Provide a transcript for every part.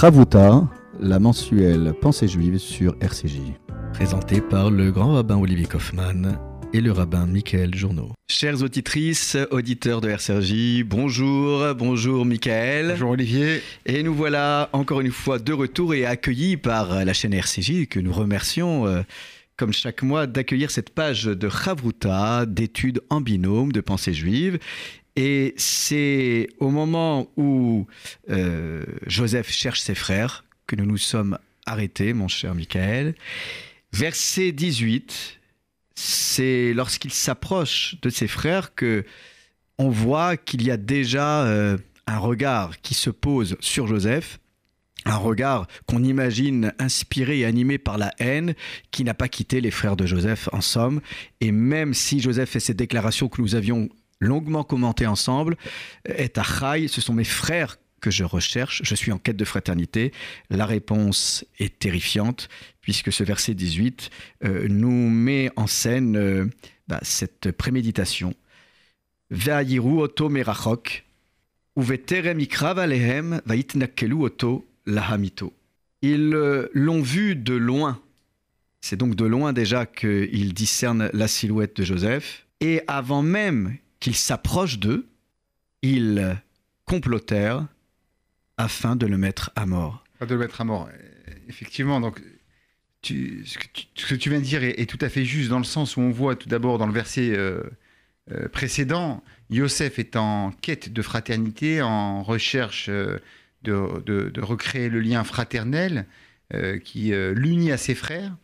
Ravuta, la mensuelle Pensée juive sur RCJ. Présenté par le grand rabbin Olivier Kaufmann et le rabbin Michael Journeau. Chères auditrices, auditeurs de RCJ, bonjour, bonjour Michael. Bonjour Olivier. Et nous voilà encore une fois de retour et accueillis par la chaîne RCJ que nous remercions. euh, comme chaque mois, d'accueillir cette page de Chavruta, d'études en binôme de pensée juive. Et c'est au moment où euh, Joseph cherche ses frères que nous nous sommes arrêtés, mon cher Michael. Verset 18, c'est lorsqu'il s'approche de ses frères que on voit qu'il y a déjà euh, un regard qui se pose sur Joseph, un regard qu'on imagine inspiré et animé par la haine, qui n'a pas quitté les frères de Joseph en somme. Et même si Joseph fait cette déclaration que nous avions longuement commentée ensemble, est à Chai, ce sont mes frères que je recherche, je suis en quête de fraternité. La réponse est terrifiante, puisque ce verset 18 euh, nous met en scène euh, bah, cette préméditation. Oto merachok, uveterem ikrav alehem va'itnakelu lahamito. Ils euh, l'ont vu de loin. C'est donc de loin déjà qu'ils discernent la silhouette de Joseph. Et avant même qu'ils s'approchent d'eux, ils complotèrent afin de le mettre à mort. De le mettre à mort. Effectivement, donc ce, que tu, viens de dire est, tout à fait juste dans le sens où on voit tout d'abord dans le verset euh, euh, précédent, Yosef est en quête de fraternité, en recherche euh, de, recréer le lien fraternel qui l'unit à ses frères.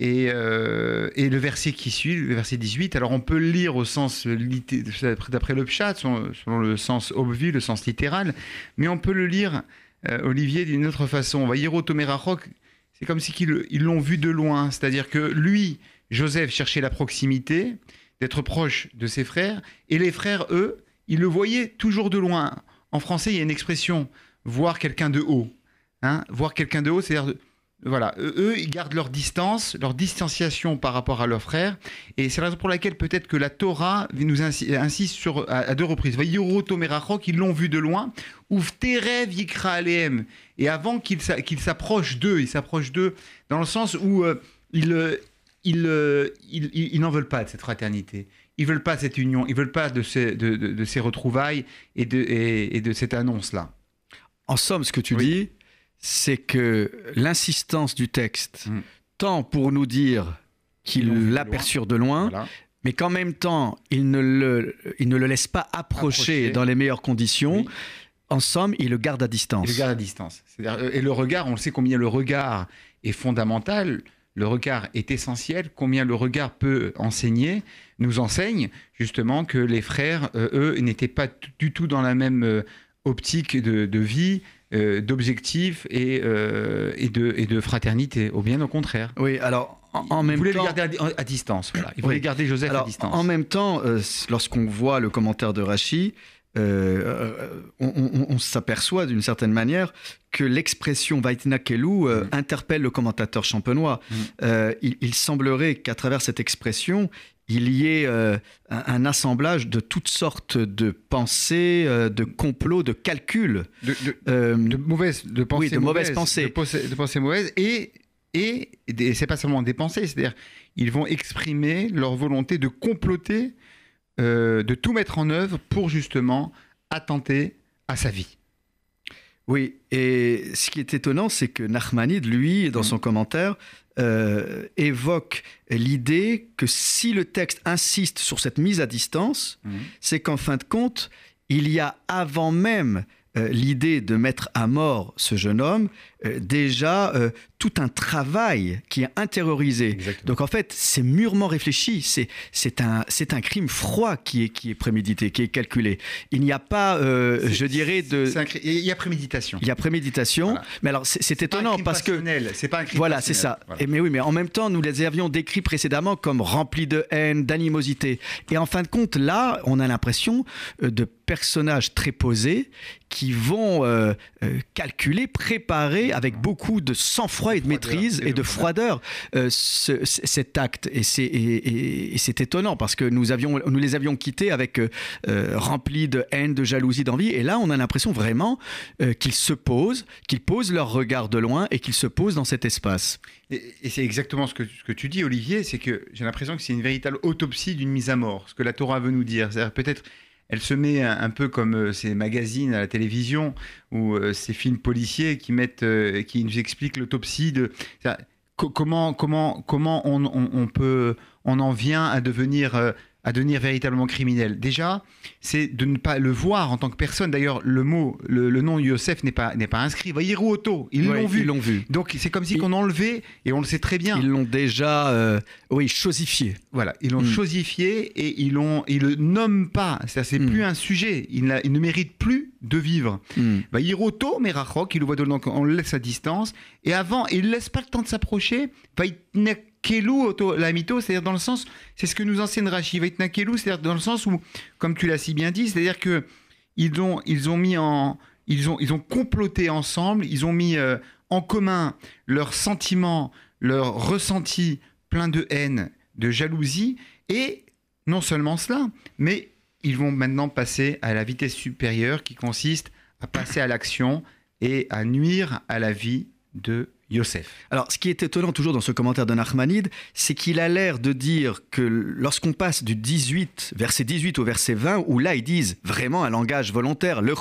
Et, euh, et le verset qui suit, le verset 18, alors on peut le lire au sens, d'après le pshat, selon, le sens obvi, le sens littéral, mais on peut le lire euh, Olivier, d'une autre façon. Vayero Tomerachok, c'est comme si ils l'ont vu de loin. C'est-à-dire que lui, Joseph, cherchait la proximité, d'être proche de ses frères, et les frères, eux, ils le voyaient toujours de loin. En français, il y a une expression, voir quelqu'un de haut. Hein voir quelqu'un de haut, c'est-à-dire, voilà, eux, eux, ils gardent leur distance, leur distanciation par rapport à leurs frères, et c'est la raison pour laquelle peut-être que la Torah nous insi- insiste sur, à, à deux reprises. Tomerachok, ils l'ont vu de loin, Ouf Terev Yikra Aleem. Et avant qu'il s'a- qu'il s'approche d'eux, il s'approche d'eux dans le sens où euh, ils, euh, ils, euh, ils- ils- ils n'en veulent pas de cette fraternité. Ils veulent pas cette union. Ils veulent pas de ces, de, de- de ces retrouvailles et de, et, et de cette annonce-là. En somme, ce que tu Oui. dis, c'est que l'insistance du texte, Mm. tant pour nous dire qu'il l'aperçurent de loin, Voilà. mais qu'en même temps, il ne le, il ne le laisse pas approcher, Approcher. dans les meilleures conditions. Oui. En somme, il le garde à distance. Et le garde à distance. Euh, Et le regard, on le sait combien le regard est fondamental, le regard est essentiel, combien le regard peut enseigner, nous enseigne justement que les frères, euh, eux, n'étaient pas du tout dans la même euh, optique de, de vie, euh, d'objectif et, euh, et, de, et de fraternité, au bien au contraire. Oui, alors en, en même temps. le garder à, di- à distance. Voilà. Ils voulaient Oui. garder Joseph à distance. en même temps, euh, lorsqu'on voit le commentaire de Rachi, euh, on, on- on s'aperçoit d'une certaine manière que l'expression Vaitna Kelu euh, Mm. interpelle le commentateur champenois. Mm. Il, il semblerait qu'à travers cette expression, il y ait euh, un, un assemblage de toutes sortes de pensées, euh, de complots, de calculs. De- de- Euh, de mauvaises de pensées Oui, de mauvaises pensées. de, pensées- de pensées mauvaises et et, et c'est pas seulement des pensées c'est-à-dire ils vont exprimer leur volonté de comploter de tout mettre en œuvre pour justement attenter à sa vie Oui, et ce qui est étonnant, c'est que Nachmanide, lui, dans Mm. son commentaire, euh, évoque l'idée que si le texte insiste sur cette mise à distance, c'est qu'en fin de compte, il y a avant même euh, l'idée de mettre à mort ce jeune homme, déjà euh, tout un travail qui est intériorisé. Exactement. Donc en fait, c'est mûrement réfléchi, c'est un, crime froid qui est, qui est prémédité, qui est calculé. Il n'y a pas, euh, je dirais, de... il y a préméditation Il y a préméditation, Voilà. mais alors c'est c'est Pas un étonnant crime parce que c'est pas un crime voilà, c'est ça. Voilà. Et mais oui, mais en même temps, nous les avions décrits précédemment comme remplis de haine, d'animosité. Et en fin de compte, là, on a l'impression euh, de personnages très posés qui vont euh, euh, calculer, préparer avec beaucoup de sang-froid et de maîtrise et de froideur euh, ce- cet acte. Et c'est et- et- et c'est étonnant parce que nous, avions, nous les avions quittés avec euh, euh, remplis de haine, de jalousie, d'envie. Et là, on a l'impression vraiment euh, qu'ils se posent, qu'ils posent leur regard de loin et qu'ils se posent dans cet espace. Et, et c'est exactement ce que, ce que tu dis, Olivier, c'est que j'ai l'impression que c'est une véritable autopsie d'une mise à mort, ce que la Torah veut nous dire. C'est-à-dire peut-être, elle se met un, peu comme euh, ces magazines à la télévision ou euh, ces films policiers qui mettent, euh, qui nous expliquent l'autopsie de comment, comment, comment on, peut, on en vient à devenir à devenir véritablement criminel. Déjà, c'est de ne pas le voir en tant que personne. D'ailleurs, le mot, le, le nom Yosef n'est pas, n'est pas inscrit. Voyez Auto, ils Ouais, l'ont vu. Ils l'ont vu. Donc c'est comme si Ils- qu'on enlevait, et on le sait très bien, Ils l'ont déjà, euh, oui, chosifié. voilà, ils l'ont Mm. chosifié et ils l'ont, ils le nomment pas. C'est c'est Mm. plus un sujet. Il, ne mérite plus de vivre. Hmm. Bah, Hiroto, Merachok, il le voit de donc on le laisse à distance. Et avant, il ne laisse pas le temps de s'approcher. Auto lamito, c'est-à-dire dans le sens, c'est ce que nous enseigne Rashi. Vaitnakelu, c'est-à-dire dans le sens où, comme tu l'as si bien dit, c'est-à-dire que ils ont, ils ont mis en, ils ont, ils ont comploté ensemble, ils ont mis euh, en commun leurs sentiments, leurs ressentis pleins de haine, de jalousie, et non seulement cela, mais ils vont maintenant passer à la vitesse supérieure qui consiste à passer à l'action et à nuire à la vie de Alors, ce qui est étonnant toujours dans ce commentaire de Nachmanide, c'est qu'il a l'air de dire que lorsqu'on passe du 18, verset 18 au verset 20, où là ils disent vraiment un langage volontaire, le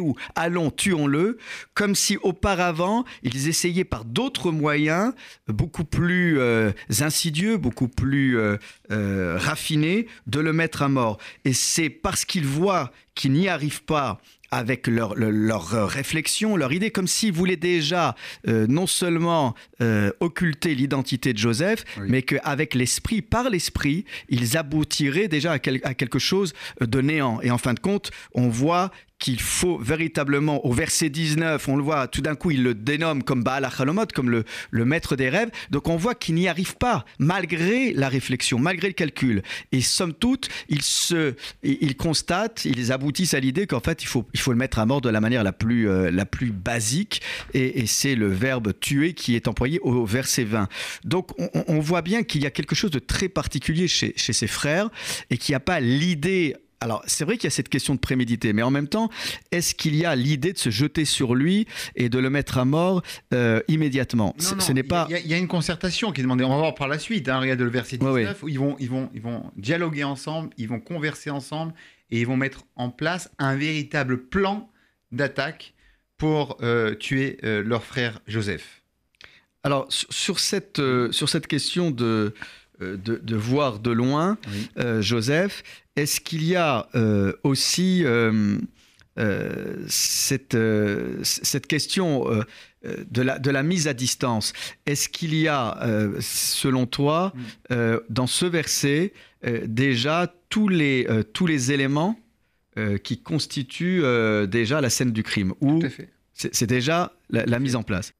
ou allons, tuons-le, comme si auparavant ils essayaient par d'autres moyens, beaucoup plus euh, insidieux, beaucoup plus euh, euh, raffinés, de le mettre à mort. Et c'est parce qu'ils voient qu'ils n'y arrivent pas avec leur, leur, leur, euh, réflexion, leur idée, comme s'ils voulaient déjà euh, non seulement euh, occulter l'identité de Joseph, Oui. mais qu'avec l'esprit, par l'esprit, ils aboutiraient déjà à, quel- à quelque chose de néant. Et en fin de compte, on voit qu'il faut véritablement, au verset 19, on le voit, tout d'un coup, il le dénomme comme Baal HaChalomot, comme le, le maître des rêves. Donc on voit qu'il n'y arrive pas, malgré la réflexion, malgré le calcul. Et somme toute, ils, se, ils constatent, ils aboutissent à l'idée qu'en fait, il faut, il faut le mettre à mort de la manière la plus, euh, la plus basique. Et, et c'est le verbe tuer qui est employé au verset 20. Donc on, on voit bien qu'il y a quelque chose de très particulier chez, chez ses frères et qu'il n'y a pas l'idée alors, c'est vrai qu'il y a cette question de prémédité, mais en même temps, est-ce qu'il y a l'idée de se jeter sur lui et de le mettre à mort euh, immédiatement? Non, Ce- non, Ce n'est il y a- pas. Il y, a- il y a une concertation qui est demandée. On va voir par la suite. Hein, regarde le verset 19. Ouais, ouais. où Ils, vont, ils, vont, ils vont dialoguer ensemble, ils vont converser ensemble et ils vont mettre en place un véritable plan d'attaque pour euh, tuer euh, leur frère Joseph. Alors, sur, cette, sur cette question de, de, de voir de loin, Oui. euh, Joseph, est-ce qu'il y a euh, aussi euh, euh, cette, question de, la, de la mise à distance? Est-ce qu'il y a, selon toi, Mm. dans ce verset, déjà tous les, tous les éléments qui constituent déjà la scène du crime? Ou c'est c'est déjà la, la mise en place?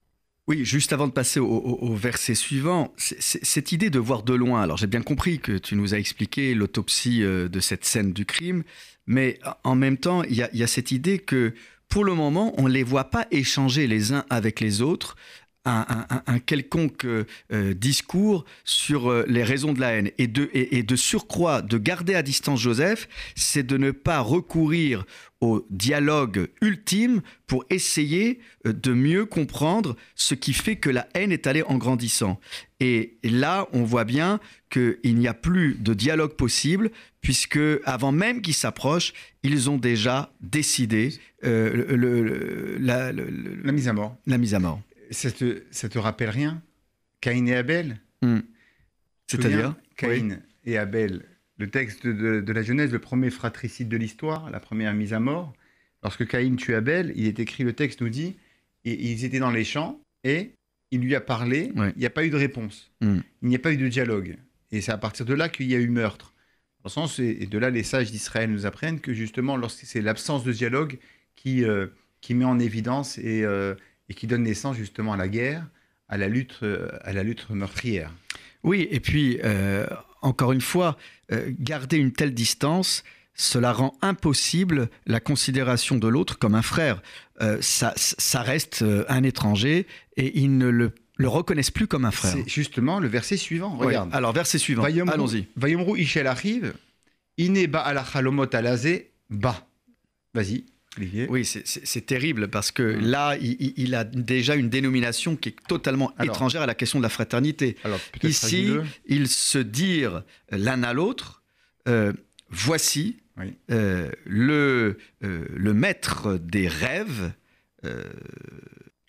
Oui, juste avant de passer au, verset suivant, cette idée de voir de loin, alors j'ai bien compris que tu nous as expliqué l'autopsie euh, de cette scène du crime, mais en même temps, il y y a cette idée que pour le moment, on ne les voit pas échanger les uns avec les autres un, un- un- un quelconque euh, euh, discours sur euh, les raisons de la haine. Et de, et, et de surcroît, de garder à distance Joseph, c'est de ne pas recourir au dialogue ultime pour essayer de mieux comprendre ce qui fait que la haine est allée en grandissant. Et là, on voit bien qu'il n'y a plus de dialogue possible, puisque avant même qu'ils s'approchent, ils ont déjà décidé euh, le- le- le- la, le- le- La mise à mort. la mise à mort. Ça te, ça te rappelle rien? Caïn et Abel? C'est-à-dire? Caïn et Abel, le texte de, de la Genèse, le premier fratricide de l'histoire, la première mise à mort. Lorsque Caïn tue Abel, il est écrit, le texte nous dit, et ils étaient dans les champs et il lui a parlé, il n'y a pas eu de réponse, Mm. il n'y a pas eu de dialogue. Et c'est à partir de là qu'il y a eu meurtre. Dans le sens, et et de là, les sages d'Israël nous apprennent que justement, lorsque c'est l'absence de dialogue qui, euh, qui met en évidence et, euh, et qui donne naissance justement à la guerre, à la lutte, euh, à la lutte meurtrière. Oui, et puis, euh, encore une fois, euh, garder une telle distance, cela rend impossible la considération de l'autre comme un frère. Euh, ça, ça, reste un étranger et ils ne le, le reconnaissent plus comme un frère. C'est justement le verset suivant. Regarde. Alors, verset suivant. Allons-y. Vayomru Ishel arrive. Ine ba ala chalomot alazé ba. Vas-y. Oui, c'est terrible parce que hum. là, il, a déjà une dénomination qui est totalement étrangère à la question de la fraternité. Alors, Ici, ils se dirent l'un à l'autre euh, voici euh, le, euh, le maître des rêves.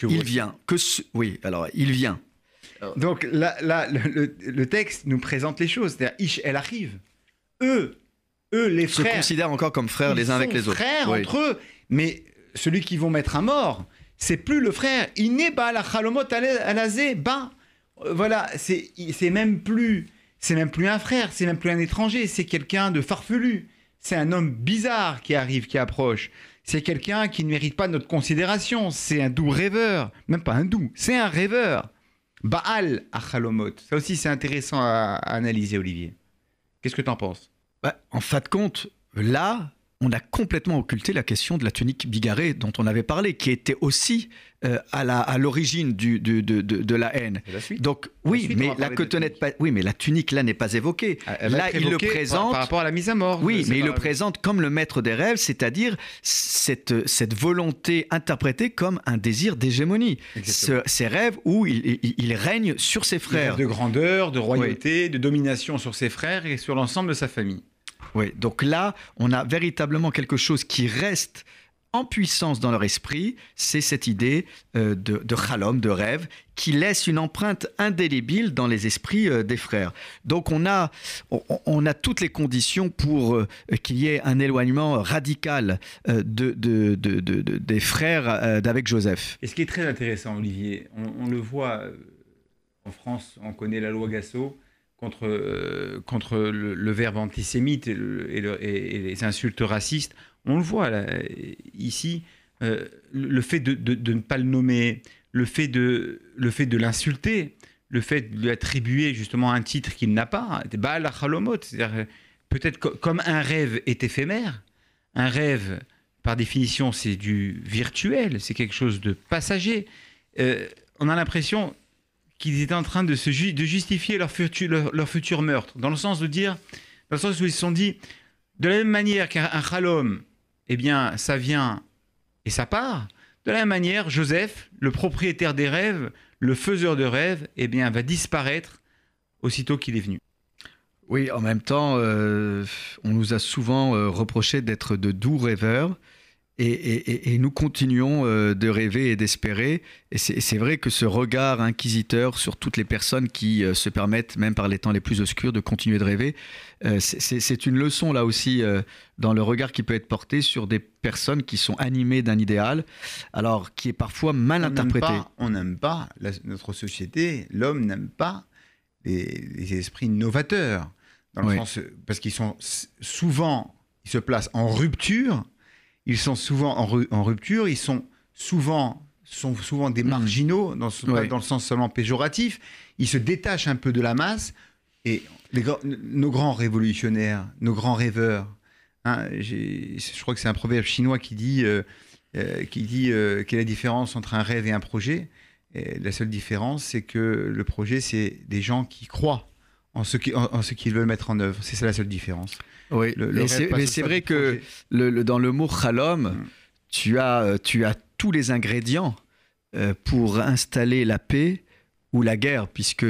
il vient. Que oui, alors il vient. Donc là, là le, texte nous présente les choses. C'est-à-dire, elle arrive. Eux, eux, les frères. Se considèrent encore comme frères les uns avec les autres. Frères entre eux. Mais celui qu'ils vont mettre à mort, c'est plus le frère. Il n'est pas la chalomot alazé, bah. Voilà, c'est même plus c'est même plus un frère, c'est même plus un étranger, c'est quelqu'un de farfelu. C'est un homme bizarre qui arrive, qui approche. C'est quelqu'un qui ne mérite pas notre considération. C'est un doux rêveur. Même pas un doux, c'est un rêveur. Baal Achalomot. Ça aussi, c'est intéressant à, analyser, Olivier. Qu'est-ce que tu en penses? Bah, En fin de compte, là, on a complètement occulté la question de la tunique bigarrée dont on avait parlé, qui était aussi euh, à l'origine de, de, de, la haine. Donc oui, mais la pas, oui, mais la tunique là n'est pas évoquée. Ah, là, il le présente par, rapport à la mise à mort. Oui, mais il le présente comme le maître des rêves, c'est-à-dire cette, cette volonté interprétée comme un désir d'hégémonie. ces rêves où il, il, règne sur ses frères. De grandeur, de royauté, de domination sur ses frères et sur l'ensemble de sa famille. Oui, donc là, on a véritablement quelque chose qui reste en puissance dans leur esprit, c'est cette idée euh, de, de chalom, de rêve, qui laisse une empreinte indélébile dans les esprits euh, des frères. Donc on a, on, a toutes les conditions pour euh, qu'il y ait un éloignement radical de, des frères d'avec Joseph. Et ce qui est très intéressant, Olivier, on, le voit en France, on connaît la loi Gassot contre, euh, contre le, verbe antisémite et, les insultes racistes. On le voit ici, euh, le fait de, ne pas le nommer, le fait de, l'insulter, le fait de lui attribuer justement un titre qu'il n'a pas, Baal c'est-à-dire peut-être comme un rêve est éphémère, un rêve, par définition, c'est du virtuel, c'est quelque chose de passager. Euh, on a l'impression qu'ils étaient en train de, se de justifier leur futur, leur, futur meurtre, dans le sens de dire, dans le sens où ils se sont dit, de la même manière qu'un chalom, eh bien, ça vient et ça part, de la même manière, Joseph, le propriétaire des rêves, le faiseur de rêves, eh bien, va disparaître aussitôt qu'il est venu. Oui, en même temps, euh, on nous a souvent euh, reproché d'être de doux rêveurs. Et, nous continuons euh, de rêver et d'espérer. Et c'est vrai que ce regard inquisiteur sur toutes les personnes qui euh, se permettent, même par les temps les plus obscurs, de continuer de rêver, euh, c'est une leçon là aussi dans le regard qui peut être porté sur des personnes qui sont animées d'un idéal, alors qui est parfois mal interprété. on n'aime pas, notre société, l'homme n'aime pas les, esprits novateurs, dans le sens, parce qu'ils sont souvent, ils se placent en rupture ils sont souvent en, rupture, ils sont souvent, sont souvent des hmm. marginaux, dans, dans le sens seulement péjoratif. Ils se détachent un peu de la masse. Et nos grands révolutionnaires, nos grands rêveurs, hein, je crois que c'est un proverbe chinois qui dit, euh, euh, qui dit euh, quelle est la différence entre un rêve et un projet? Et la seule différence, c'est que le projet, c'est des gens qui croient en ce qu'ils veulent mettre en œuvre. C'est ça la seule différence. Oui, mais c'est vrai que le, dans le mot chalom, mm. tu, as, euh, tu as tous les ingrédients euh, pour installer la paix ou la guerre, puisque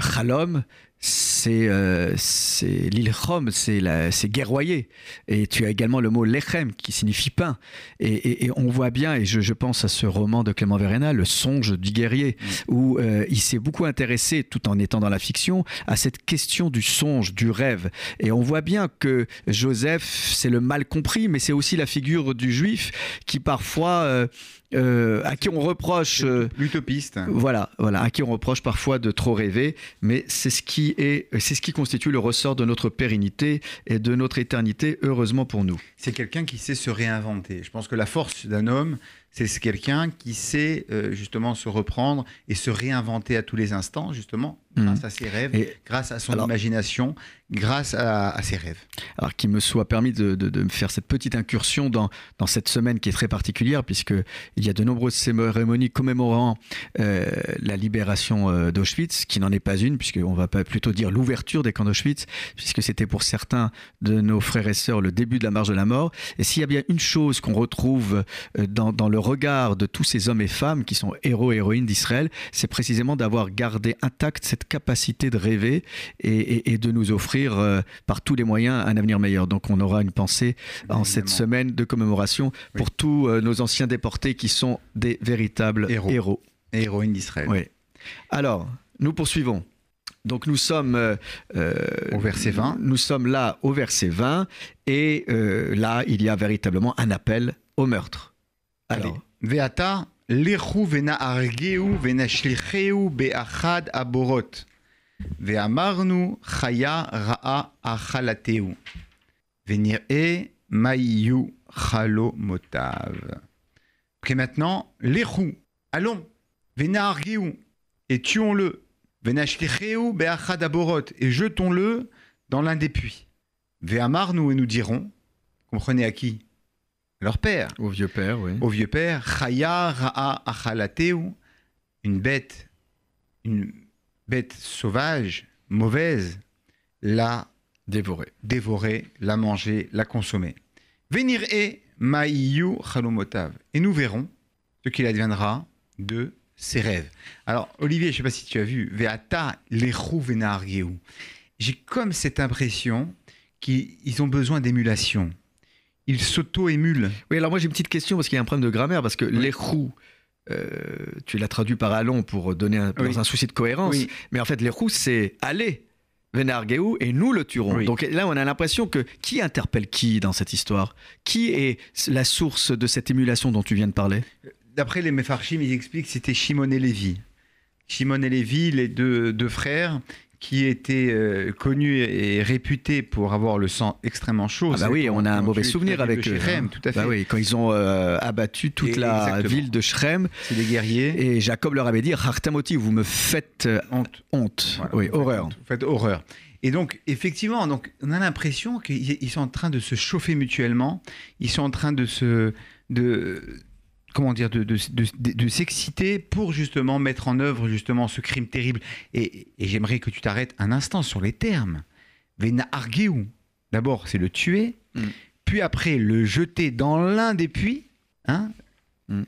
chalom, c'est euh, l'ilchom, c'est guerroyer. Et tu as également le mot lechem qui signifie pain. Et, on voit bien, et je, pense à ce roman de Clément Verena, Le songe du guerrier, mm. où euh, il s'est beaucoup intéressé, tout en étant dans la fiction, à cette question du songe, du rêve. Et on voit bien que Joseph, c'est le mal compris, mais c'est aussi la figure du juif qui parfois euh, euh, à qui on reproche euh, l'utopiste. Voilà, voilà, à qui on reproche parfois de trop rêver, mais c'est ce qui est, c'est ce qui constitue le ressort de notre pérennité et de notre éternité, heureusement pour nous. C'est quelqu'un qui sait se réinventer. Je pense que la force d'un homme, c'est quelqu'un qui sait euh, justement se reprendre et se réinventer à tous les instants, justement, mmh. grâce à ses rêves, grâce à son imagination, grâce à, à ses rêves. Alors qu'il me soit permis de, de- faire cette petite incursion dans, dans cette semaine qui est très particulière, puisqu'il y a de nombreuses cérémonies commémorant euh, la libération euh, d'Auschwitz, qui n'en est pas une, puisqu'on va plutôt dire l'ouverture des camps d'Auschwitz, puisque c'était pour certains de nos frères et sœurs le début de la marche de la mort. Et s'il y a bien une chose qu'on retrouve euh, dans, dans le regard de tous ces hommes et femmes qui sont héros et héroïnes d'Israël, c'est précisément d'avoir gardé intacte cette capacité de rêver et, et- et de nous offrir euh, par tous les moyens un avenir meilleur. Donc on aura une pensée en cette semaine de commémoration pour tous euh, nos anciens déportés qui sont des véritables Héros. héros. Et héroïne d'Israël. Oui. Alors, nous poursuivons. Donc nous sommes euh, Au verset 20. Nous sommes là au verset 20 et là il y a véritablement un appel au meurtre. Alors, Veata, lechu vena argeu vena shlicheu beachad aborot. Veamarnu chaya ra'a achalateu. Venir'e maïyu chalomotav. Ok, maintenant, lechu, allons, vena et tuons-le. Vena shlicheu beachad aborot, et jetons-le dans l'un des puits. Veamarnu, et nous dirons, comprenez à qui? Leur père au vieux père, oui. au vieux père, Chaya Ra'a Achalateu, une bête, une bête sauvage, mauvaise, l'a Dévoré. dévorer, la manger, la consommer. Venir e Maïyu Chalomotav. Et nous verrons ce qu'il adviendra de ses rêves. Alors, Olivier, je ne sais pas si tu as vu, Veata Lechu Venargeu. J'ai comme cette impression qu'ils ont besoin d'émulation. Ils s'auto-émulent. Oui, alors moi j'ai une petite question parce qu'il y a un problème de grammaire parce que les roues, euh, tu l'as traduit par allons pour donner un, Oui. dans un souci de cohérence, Oui. mais en fait les roues c'est aller. Venargeu et nous le tuerons. Oui. Donc là, on a l'impression que qui interpelle qui dans cette histoire? Qui est la source de cette émulation dont tu viens de parler? D'après les Mefarchim, ils expliquent que c'était Shimon et Lévi. Shimon et Lévi, les deux, deux frères, qui étaient euh, connus et réputés pour avoir le sang extrêmement chaud. Ah bah oui, on a un mauvais souvenir avec eux. Hein. tout à fait. Bah oui, quand ils ont euh, abattu toute Et- la exactement. ville de Shrem C'est des guerriers. et Jacob leur avait dit Hartamoti, vous me faites euh, honte. honte. Voilà, oui, vous faites horreur. honte, Vous faites horreur. Et donc, effectivement, donc, on a l'impression qu'ils ils sont en train de se chauffer mutuellement. Ils sont en train de se. De, comment dire de, de, de- s'exciter pour justement mettre en œuvre justement ce crime terrible. Et, et j'aimerais que tu t'arrêtes un instant sur les termes. Vena argeu. D'abord, c'est le tuer, Mm. puis après le jeter dans l'un des puits. Hein Mm.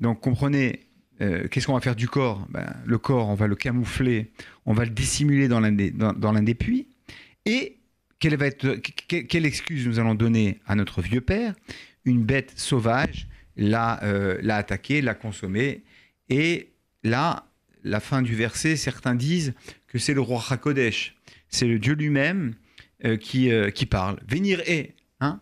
Donc comprenez, euh, qu'est-ce qu'on va faire du corps? Ben, Le corps, on va le camoufler, on va le dissimuler dans l'un des, dans, dans l'un des puits. Et quelle, va être, que- quelle excuse nous allons donner à notre vieux père? Une bête sauvage l'a, euh, l'a attaqué, l'a consommé. Et là, la fin du verset, certains disent que c'est le roi Hakodesh. C'est le Dieu lui-même euh, qui, euh, qui parle. Venir est, hein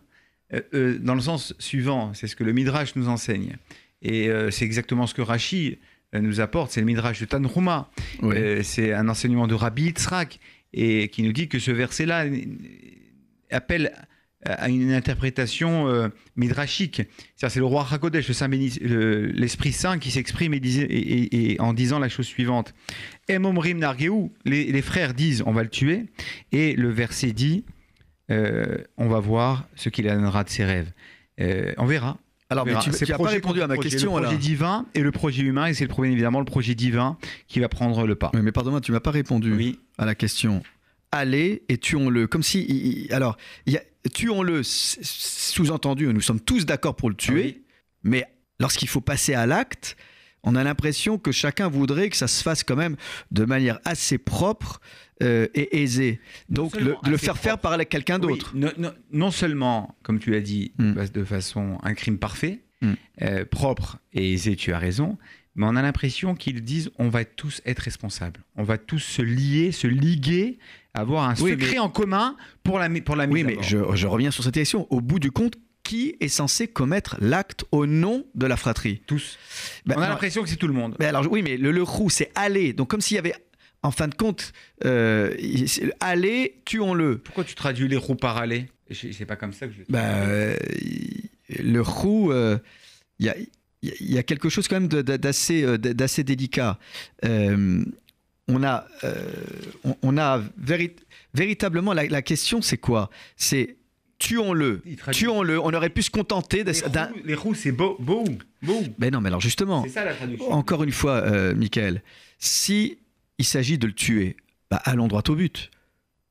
dans le sens suivant, c'est ce que le Midrash nous enseigne. Et c'est exactement ce que Rashi nous apporte, c'est le Midrash de Tanhuma. Oui. C'est un enseignement de Rabbi Yitzhak et qui nous dit que ce verset-là appelle à une interprétation euh, midrashique. C'est le roi Hakodesh, le- l'Esprit Saint, qui s'exprime et, en disant la chose suivante. Em omrim nargeu, les, les frères disent on va le tuer, et le verset dit euh, on va voir ce qu'il adviendra de ses rêves. Euh, on verra. Alors, On mais tu n'as pas répondu à ma projet. question. Le projet alors. divin et le projet humain, et c'est le premier évidemment le projet divin qui va prendre le pas. Oui, mais pardonne-moi, tu m'as pas répondu Oui. à la question. Allez et tuons-le. Comme si. il- il- alors, il y a- tuons-le, sous-entendu, nous sommes tous d'accord pour le tuer, Oui. mais lorsqu'il faut passer à l'acte, on a l'impression que chacun voudrait que ça se fasse quand même de manière assez propre euh, et aisée. Donc, le, le faire faire par quelqu'un d'autre. Oui, non, non- non seulement, comme tu l'as dit, Mm. bah, de façon un crime parfait, Mm. euh, propre et aisé, tu as raison, mais on a l'impression qu'ils disent on va tous être responsables, on va tous se lier, se liguer, avoir un Oui, secret mais- en commun pour la, pour la mise Oui, mais je, je reviens sur cette question. Au bout du compte, qui est censé commettre l'acte au nom de la fratrie? Tous. Ben, on a l'impression que c'est tout le monde. Mais alors, oui, mais le, le roux, c'est aller. Donc, comme s'il y avait, en fin de compte, euh, aller, tuons-le. Pourquoi tu traduis les roues par aller? C'est pas comme ça que je. le Bah, traduis. euh, le roux, euh, il y, a, y a- il y a quelque chose quand même euh, d'assez délicat. On a, euh, on, on a véri- véritablement la, la question, c'est quoi? C'est tuons-le, tuons-le. On aurait pu se contenter d'un. les roues, c'est beau, beau, beau. Mais non, mais alors justement, ça la traduction. encore une fois, euh, Michael, si il s'agit de le tuer, bah, allons droit au but.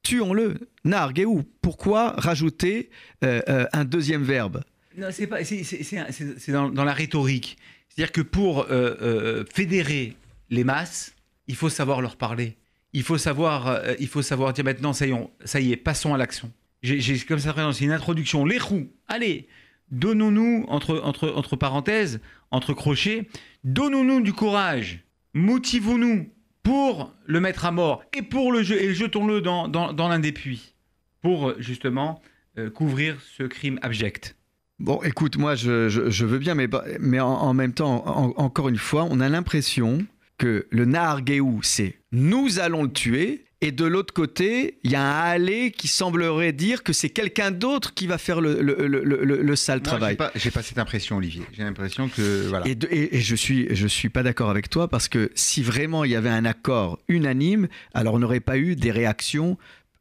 Tuons-le. Narguez-ou. Pourquoi rajouter euh, euh, un deuxième verbe? Non, c'est pas. C'est dans, dans la rhétorique. C'est-à-dire que pour fédérer les masses, il faut savoir leur parler. Il faut savoir, euh, il faut savoir dire maintenant, ça y est, ça y est, passons à l'action. J'ai comme ça c'est une introduction. Les roues. Allez, donnons-nous entre entre entre parenthèses, entre crochets, donnons-nous du courage. Motivons-nous pour le mettre à mort et pour le jeu et jetons-le dans, dans, dans l'un des puits pour justement euh, couvrir ce crime abject. Bon, écoute, moi, je, je- veux bien, mais, mais en, même temps, en- encore une fois, on a l'impression que le Nahargeou, c'est nous allons le tuer, et de l'autre côté, il y a un aller qui semblerait dire que c'est quelqu'un d'autre qui va faire le, le- le- le- le- le sale travail. J'ai pas, pas cette impression, Olivier. J'ai l'impression que voilà. Et, de- et- et je suis je suis pas d'accord avec toi parce que si vraiment il y avait un accord unanime, alors on n'aurait pas eu des réactions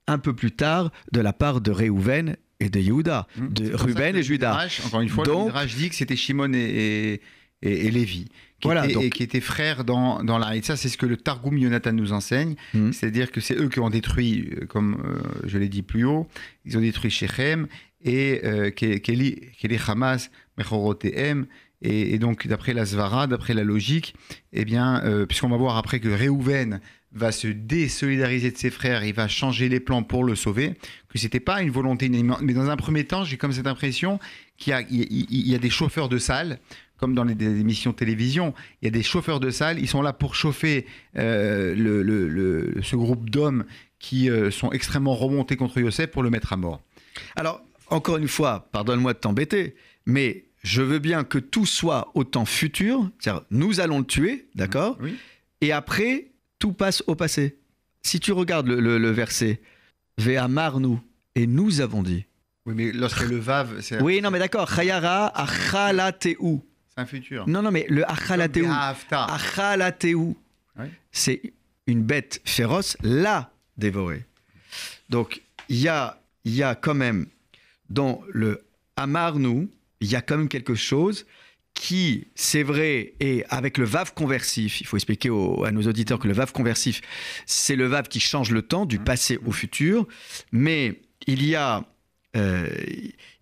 un peu plus tard de la part de Réhouven et de Yehuda, Mmh. de Ruben et Judas. Midrash, encore une fois, Donc- le Midrash dit que c'était Shimon et- et Lévi. Qui Voilà, donc- et qui étaient frères dans, dans la Et ça, c'est ce que le Targum Yonatan nous enseigne. Mhm. C'est-à-dire que c'est eux qui ont détruit, euh, comme euh, je l'ai dit plus haut, ils ont détruit Shechem et euh, Ke- Keli Keli Hamas, Mechorotehem. Et, et donc, d'après la Svara, d'après la logique, eh bien, euh, puisqu'on va voir après que Réhouven va se désolidariser de ses frères, il va changer les plans pour le sauver, que c'était pas une volonté unanime. Mais dans un premier temps, j'ai comme cette impression qu'il y y a des chauffeurs de salle, comme dans les, émissions télévision, il y a des chauffeurs de salle, ils sont là pour chauffer euh, le, le- le- ce groupe d'hommes qui euh, sont extrêmement remontés contre Yosef pour le mettre à mort. Alors, encore une fois, pardonne-moi de t'embêter, mais je veux bien que tout soit au temps futur, c'est-à-dire nous allons le tuer, d'accord Oui. Et après, tout passe au passé. Si tu regardes le, le- le verset, Ve'amarnu, et nous avons dit. Oui, mais lorsque le Vav, c'est Oui, non, mais d'accord, Chayara achalateu. C'est un futur. Non, non, mais le achalateu, achalateu, Oui. c'est une bête féroce, l'a dévoré. Donc, il y a, il y a quand même, dans le Amarnu, il y a quand même quelque chose qui, c'est vrai, et avec le VAV conversif, il faut expliquer à nos auditeurs que le VAV conversif, c'est le VAV qui change le temps du passé au futur, mais il y a, euh,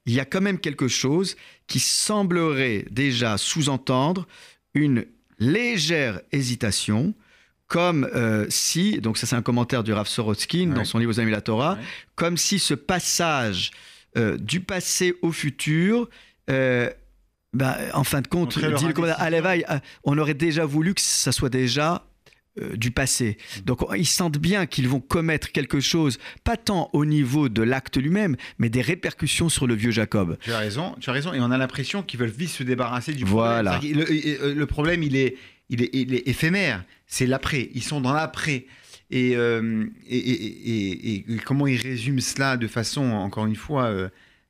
il y a quand même quelque chose qui semblerait déjà sous-entendre une légère hésitation, comme euh, si, donc ça c'est un commentaire du Rav Sorotskin dans son livre Aux Amis de la Torah, Ouais. comme si ce passage euh, du passé au futur, euh, bah, en fin de compte, dit le. Alevaï, on aurait déjà voulu que ça soit déjà euh, du passé. Donc ils sentent bien qu'ils vont commettre quelque chose, pas tant au niveau de l'acte lui-même, mais des répercussions sur le vieux Jacob. Tu as raison, tu as raison, et on a l'impression qu'ils veulent vite se débarrasser du Voilà. problème. Le, et- et- le problème, il est, il est, il est éphémère. C'est l'après. Ils sont dans l'après. Et, euh, et, et- comment ils résument cela de façon, encore une fois, euh,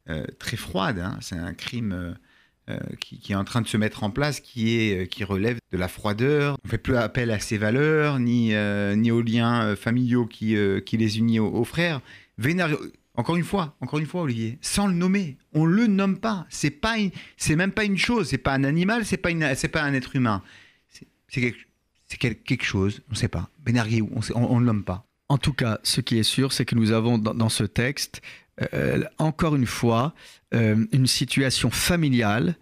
euh, très froide. hein. C'est un crime euh, euh, qui, qui est en train de se mettre en place, qui, est, euh, qui relève de la froideur. On fait plus appel à ses valeurs, ni, euh, ni aux liens euh, familiaux qui, euh, qui les unissent aux, frères. Vénère, encore une fois, encore une fois, Olivier, sans le nommer, on le nomme pas. C'est pas, c'est même pas une chose. C'est pas un animal. C'est pas pas un être humain. C'est quelque, chose. On sait pas. On, on le nomme pas. En tout cas, ce qui est sûr, c'est que nous avons dans ce texte, euh, encore une fois, euh, une situation familiale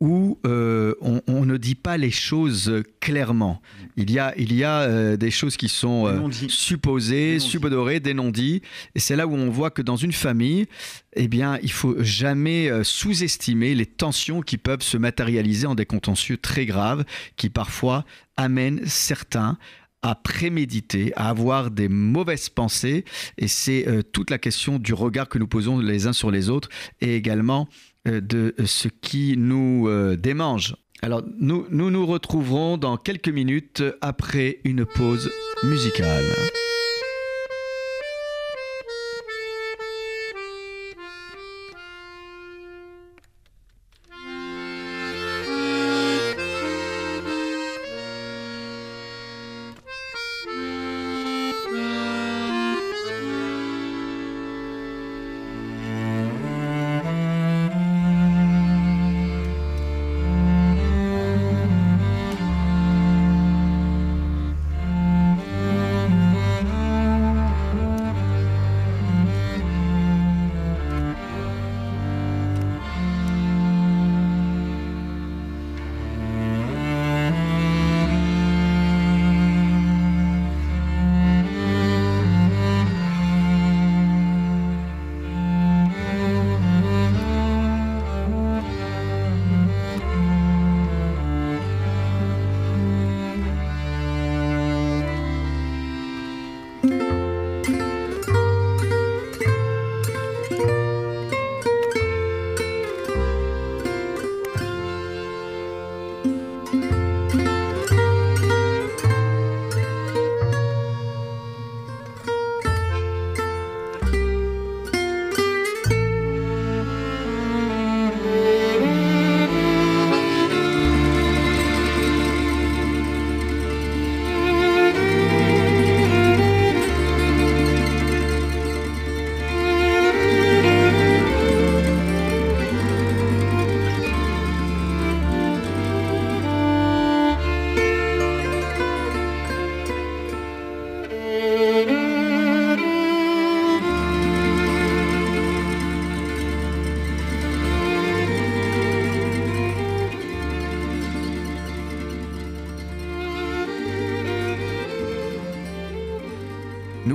où euh, on, on ne dit pas les choses clairement. Il y a, il y a euh, des choses qui sont euh, supposées, subodorées, des non-dits. Et c'est là où on voit que dans une famille, eh bien, il faut jamais sous-estimer les tensions qui peuvent se matérialiser en des contentieux très graves qui parfois amènent certains à préméditer, à avoir des mauvaises pensées. Et c'est euh, toute la question du regard que nous posons les uns sur les autres et également euh, de ce qui nous euh, démange. Alors, nous nous retrouverons dans quelques minutes après une pause musicale.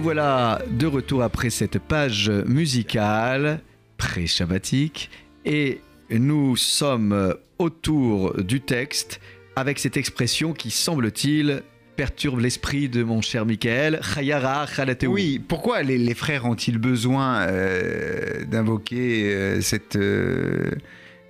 Voilà de retour après cette page musicale pré-shabbatique. Et nous sommes autour du texte avec cette expression qui semble-t-il perturbe l'esprit de mon cher Michael. Oui, pourquoi les, les frères ont-ils besoin euh, d'invoquer euh, cette euh,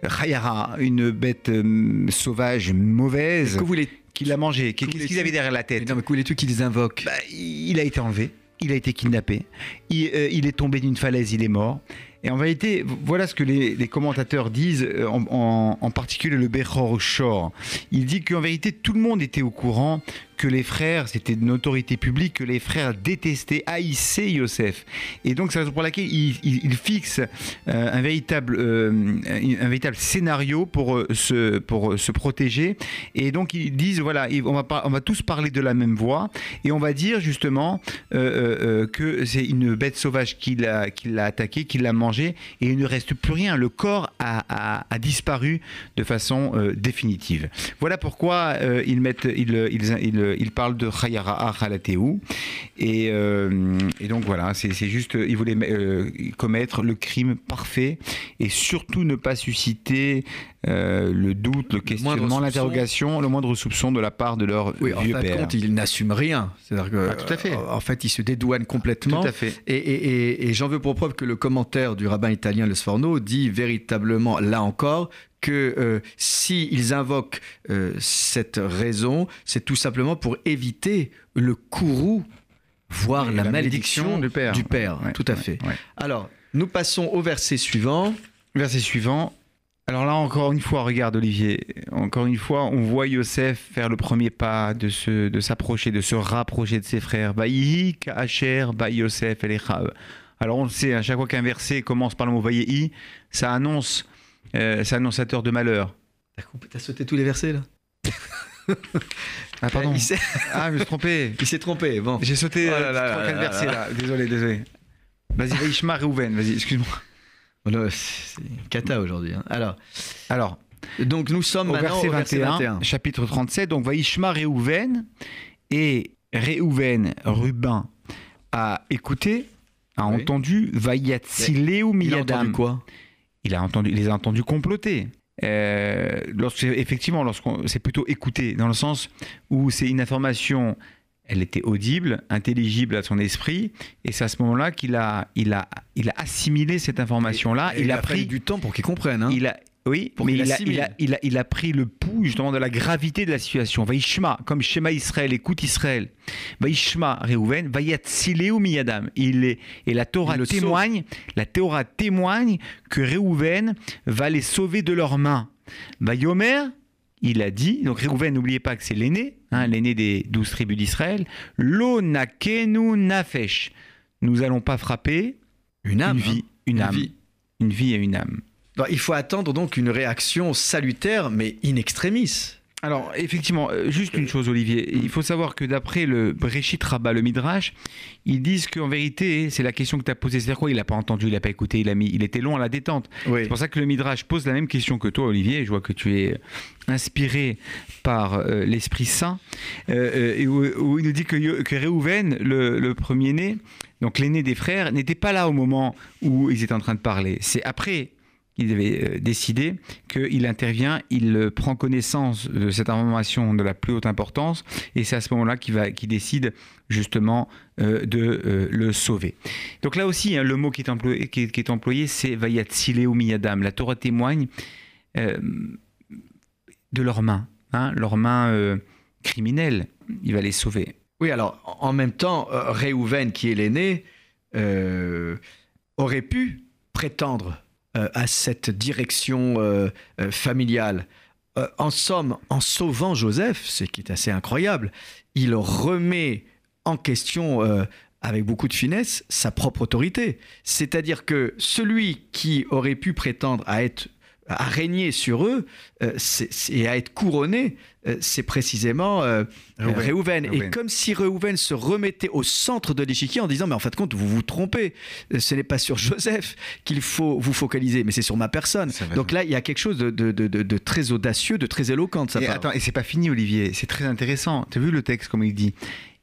Chayara, une bête euh, sauvage, mauvaise, Que voulez qu'il a mangée? Qu'est-ce qu'ils avaient derrière la tête? non, mais que voulez-tu qu'ils invoquent? Bah, Il a été enlevé, il a été kidnappé, il, euh, il est tombé d'une falaise, il est mort. Et en vérité, voilà ce que les, commentateurs disent, euh, en, en- en particulier le Bechor Shor. Il dit qu'en vérité, tout le monde était au courant que les frères, c'était une autorité publique, que les frères détestaient, haïssaient Yosef. Et donc, c'est la raison pour laquelle il, il- il fixe euh, un, véritable, euh, un, véritable scénario pour, euh, se, pour se protéger. Et donc, ils disent, voilà, il- on va, on va tous parler de la même voix, et on va dire justement que c'est une bête sauvage qui l'a l'a attaqué, qui l'a mangé, et il ne reste plus rien. Le corps a, a- disparu de façon définitive. Voilà pourquoi ils, mettent, ils, ils parlent de Chayara Khalateou. Et, euh, et donc voilà, c'est juste, ils voulaient euh, commettre le crime parfait et surtout ne pas susciter euh, le doute, le questionnement, l'interrogation, le moindre soupçon de la part de leur Oui, en vieux de père. compte, ils n'assument rien. C'est-à-dire que, Ah, tout à fait. euh, en fait, ils se dédouanent complètement. Tout à fait. Et, et- et- et j'en veux pour preuve que le commentaire du rabbin italien Le Sforno dit véritablement, là encore, que euh, s'ils invoquent euh, cette raison, c'est tout simplement pour éviter le courroux, voire Et la, malédiction, du père. du père. Ouais, tout à ouais, fait. ouais. Alors, nous passons au verset suivant. Verset suivant. Alors là, encore une fois, regarde Olivier, encore une fois, on voit Yosef faire le premier pas de se, de s'approcher, de se rapprocher de ses frères. Vaïhi, Kacher, Ba Yosef, Elechav. Alors on le sait, à chaque fois qu'un verset commence par le mot Vaïhi, ça annonce, euh, c'est annonçateur de malheur. T'as sauté tous les versets là Ah pardon. Il s'est Ah, je me suis trompé. il s'est trompé. Bon. J'ai sauté Oh là euh, là trois, là. Désolé, désolé. Vas-y, Vaïshma Reuven, vas-y, excuse-moi. Oh c'est cata aujourd'hui. hein. Alors, Alors, donc nous sommes au maintenant verset au verset 21, 21. chapitre 37, donc Vaishma Réhouven, et Réhouven, Rubin, a écouté, a Oui. entendu Vayatzileu Il a Miyadam. entendu quoi? Il a entendu, il les a entendus comploter. Euh, lorsque, effectivement, lorsqu'on, c'est plutôt écouter, dans le sens où c'est une information, elle était audible, intelligible à son esprit, et c'est à ce moment-là qu'il a, il a, il a assimilé cette information-là. Et il, a pris du temps pour qu'ils comprennent. hein. il a, oui, Pour mais il a, assimile. il, a, il, a, il a pris le pouls justement de la gravité de la situation. Vaishma, comme Shema Israël, écoute Israël. Vaishma Reuven, Vayatzileu Miyadam. Il est, et la Torah sauve. témoigne, la Torah témoigne que Reuven va les sauver de leurs mains. Vayomer, il a dit, donc Reuven, n'oubliez pas que c'est l'aîné, hein, l'aîné des douze tribus d'Israël. Lo nakenu nafesh. Nous allons pas frapper Une âme. une vie, hein. une, âme, vie. une vie et une âme. Il faut attendre donc une réaction salutaire, mais in extremis. Alors, effectivement, euh, juste une chose, Olivier. Il faut savoir que d'après le Breshit Rabbah, le Midrash, ils disent qu'en vérité, c'est la question que tu as posée. C'est-à-dire quoi Il n'a pas entendu, il n'a pas écouté, il, a mis, il était long à la détente. Oui. C'est pour ça que le Midrash pose la même question que toi, Olivier. Je vois que tu es inspiré par euh, l'Esprit Saint. Euh, euh, et où, où il nous dit que, que Réhouven, le, le premier-né, donc l'aîné des frères, n'était pas là au moment où ils étaient en train de parler. C'est après qu'il avait euh, décidé qu'il intervient, il euh, prend connaissance de cette information de la plus haute importance, et c'est à ce moment-là qu'il décide justement euh, de le sauver. Donc là aussi, hein, le mot qui est employé, qui est, qui employé, c'est Miyadam. La Torah témoigne de leurs mains, hein, leurs mains criminelles. Il va les sauver. Oui, alors en même temps, Réhouven, qui est l'aîné, aurait pu prétendre à cette direction euh, euh, familiale. Euh, en somme, en sauvant Joseph, ce qui est assez incroyable, il remet en question, euh, avec beaucoup de finesse, sa propre autorité. C'est-à-dire que celui qui aurait pu prétendre à être à régner sur eux euh, c'est- c'est- et à être couronné, euh, c'est précisément euh, Réhouven. Et comme si Réhouven se remettait au centre de l'échiquier en disant, mais en fait, compte, vous vous trompez. Euh, Ce n'est pas sur Joseph qu'il faut vous focaliser, mais c'est sur ma personne. Donc là, il y a quelque chose de, de- de- de- de très audacieux, de très éloquent de sa Et part. attends, et c'est pas fini, Olivier. C'est très intéressant. Tu as vu le texte, comme il dit?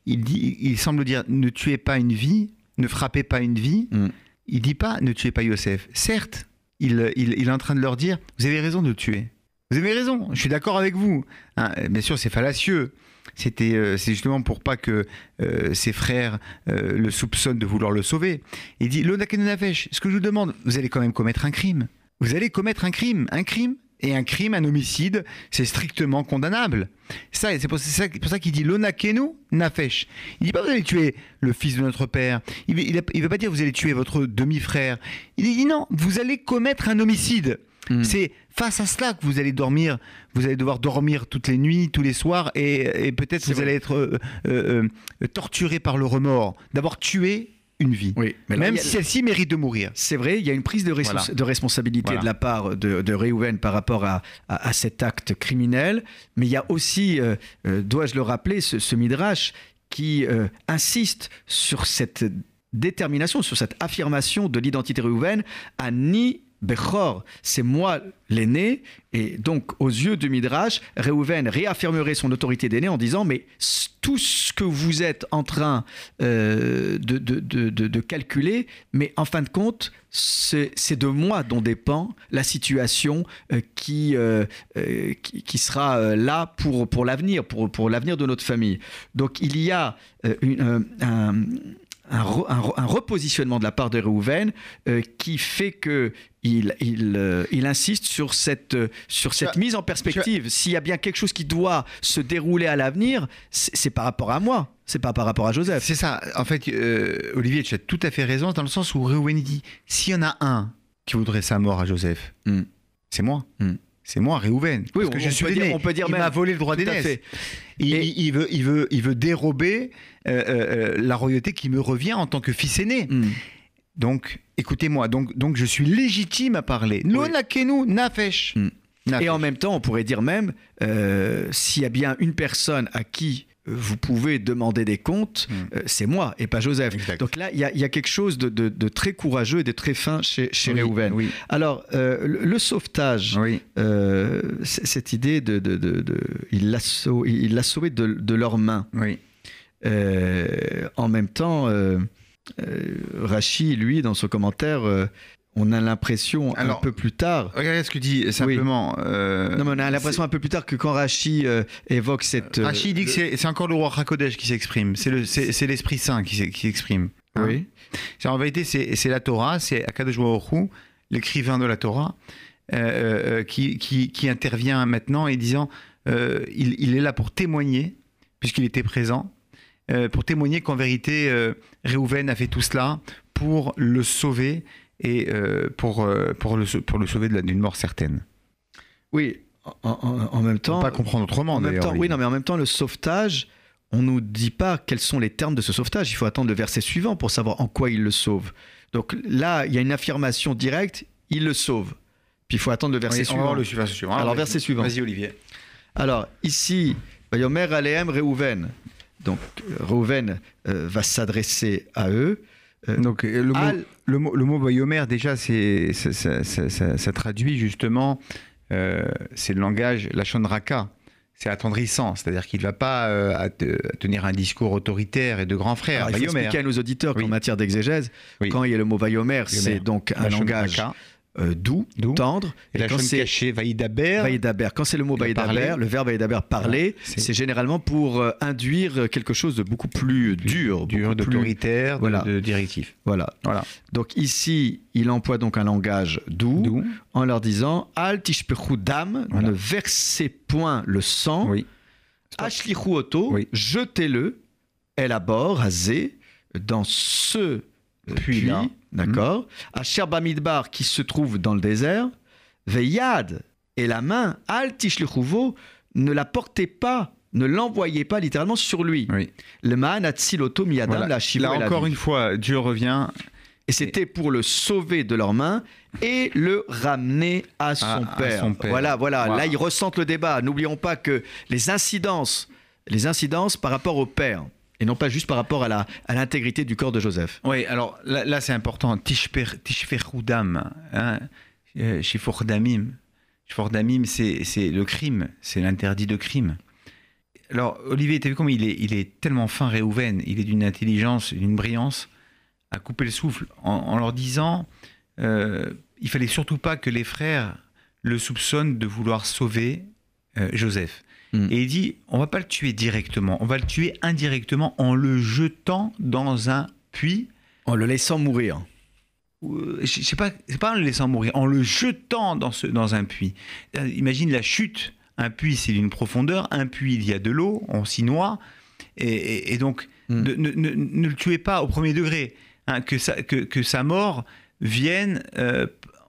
Il, dit, il semble dire ne tuez pas une vie, ne frappez pas une vie. Mm. Il dit pas ne tuez pas Yosef. Certes, il, est en train de leur dire vous avez raison de le tuer. Vous avez raison, je suis d'accord avec vous. Hein, bien sûr, c'est fallacieux. C'était, euh, c'est justement pour pas que euh, ses frères euh, le soupçonnent de vouloir le sauver. Il dit L'Onakenonafesh, ce que je vous demande, vous allez quand même commettre un crime. Vous allez commettre un crime. Un crime et un crime, un homicide, c'est strictement condamnable. Ça, c'est pour, ça, ça qu'il dit Lonakenu Nafesh. Il dit pas vous allez tuer le fils de notre père. Il ne veut pas dire vous allez tuer votre demi-frère. Il dit non, vous allez commettre un homicide. Mm. C'est face à cela que vous allez dormir, vous allez devoir dormir toutes les nuits, tous les soirs, et, et peut-être vous vrai. allez être euh, euh, euh, torturé par le remords d'avoir tué une vie, Oui, mais même a- si celle-ci mérite de mourir. C'est vrai, il y a une prise de, respons- Voilà. de responsabilité Voilà. de la part de, de Réhouven par rapport à, à- à cet acte criminel, mais il y a aussi, euh, euh, dois-je le rappeler, ce, ce midrash qui euh, insiste sur cette détermination, sur cette affirmation de l'identité Réhouven, Ani Bechor, c'est moi l'aîné, et donc aux yeux du Midrash, Réhouven réaffirmerait son autorité d'aîné en disant mais tout ce que vous êtes en train euh, de, de- de- de- calculer, mais en fin de compte, c'est de moi dont dépend la situation euh, qui, euh, qui, qui sera là pour, pour l'avenir, pour, pour l'avenir de notre famille. Donc il y a une- un, un, re- un re- un repositionnement de la part de Réhouven euh, qui fait que il, il, euh, il insiste sur cette, euh, sur cette mise en perspective. S'il y a bien quelque chose qui doit se dérouler à l'avenir, c'est par rapport à moi, c'est pas par rapport à Joseph. C'est ça. En fait, Olivier, tu as tout à fait raison dans le sens où Reuven dit s'il y en a un qui voudrait sa mort à Joseph, Mm. c'est moi. Mm. C'est moi, Réhouven. Oui, parce on- que on je suis peut dire- on peut dire Il m'a volé le droit d'aînesse. Il, il- veut, il, veut, il veut dérober euh, euh, euh, la royauté qui me revient en tant que fils aîné. Mm. Donc, écoutez-moi, donc, donc je suis légitime à parler. Non, nakenu, nafesh. Mm. Nafesh. Et en même temps, on pourrait dire même, euh, s'il y a bien une personne à qui vous pouvez demander des comptes, Mm. euh, c'est moi et pas Joseph. Exact. Donc là, il y, a- il y a quelque chose de, de- de très courageux et de très fin chez, chez Oui, Réhouven. Oui, Alors, euh, le, le sauvetage, oui. euh, cette idée de... il l'a sauvé de, leurs mains. Euh, en même temps, Rachi, lui, dans son commentaire, on a l'impression un peu plus tard... Regardez ce que dit simplement. euh, Non, mais on a l'impression un peu plus tard que quand Rachi euh, évoque cette. euh, Rachid dit que c'est c'est encore le roi Hakodesh qui s'exprime, c'est le- c'est c'est l'Esprit Saint qui s'ex- qui s'exprime. hein. Oui. En vérité, c'est la Torah, c'est Akadosh Baruch l'écrivain de la Torah, euh, euh, qui, qui, qui intervient maintenant et disant euh, il, il est là pour témoigner, puisqu'il était présent, euh, pour témoigner qu'en vérité, euh, Réhouven a fait tout cela pour le sauver et euh, pour, euh, pour, le, pour le sauver d'une mort certaine. Oui. En, en- en même On temps. peut pas comprendre autrement, d'ailleurs. temps, oui, non, mais en même temps, le sauvetage, on nous dit pas quels sont les termes de ce sauvetage. Il faut attendre le verset suivant pour savoir en quoi il le sauve. Donc là, il y a une affirmation directe. Il le sauve. Puis il faut attendre le verset Oui, suivant. le suivant. suivant. Alors, verset suivant. Vas-y, Olivier. Alors, ici, Yomer Aleem Réhouven. Donc, Réhouven euh, va s'adresser à eux. Euh, Donc, euh, le mot, Al- le mot, le mot Bayomer, déjà, c'est, ça, ça- ça- ça- ça traduit justement, euh, c'est le langage, la Raka. C'est attendrissant, c'est-à-dire qu'il ne va pas euh, à te- à tenir un discours autoritaire et de grand frère. Alors, il faut expliquer à nos auditeurs Oui. qu'en matière d'exégèse, Oui. quand il y a le mot Vayomer, c'est donc un langage. Euh, doux, Doux. tendre. Et la quand c'est cachée, Vaïdaber. Vaïdaber, quand c'est le mot Vaïdaber, le verbe Vaïdaber parler, c'est- généralement pour euh, induire quelque chose de beaucoup plus dur, dur, d'autoritaire, de- Voilà. de, directif. Voilà. Voilà. Donc ici, il emploie donc un langage doux, D'où en leur disant Al tishpechu dam, Voilà. ne versez point le sang. Oui. Ashlichu oto, Oui. jetez-le, el abor, azé, dans ce euh, puits, Puits-là. D'accord Asher Bamidbar, qui se trouve dans le désert, veillad, et la main, al tishlichuvo, ne la portez pas, ne l'envoyez pas littéralement sur lui. Oui. Le man atziloto miyadam, Voilà. la shivo Là encore une fois, Dieu revient Et c'était pour le sauver de leurs mains et le ramener à son, à père. son père. Voilà, voilà. Voilà. Là, ils ressentent le débat. N'oublions pas que les incidences, les incidences par rapport au père et non pas juste par rapport à la à l'intégrité du corps de Joseph. Oui, alors là, c'est important. Tishferudam, hein, euh, Shifordamim. Shifordamim, c'est le crime, c'est l'interdit de crime. alors, Olivier, tu as vu comment il est, il est tellement fin, Réhouven, il est d'une intelligence, d'une brillance, à couper le souffle, en, en leur disant euh, il fallait surtout pas que les frères le soupçonnent de vouloir sauver euh, Joseph. Mm. Et il dit on va pas le tuer directement, on va le tuer indirectement en le jetant dans un puits. En le laissant mourir. ou, euh, Je sais pas, c'est pas en le laissant mourir, en le jetant dans, ce, dans un puits. Euh, Imagine la chute. Un puits, c'est d'une profondeur. Un puits, il y a de l'eau, on s'y noie. Et, et- et donc, Mm. ne, ne- ne- ne le tuez pas au premier degré. hein, que, sa, que, que sa mort vienne euh,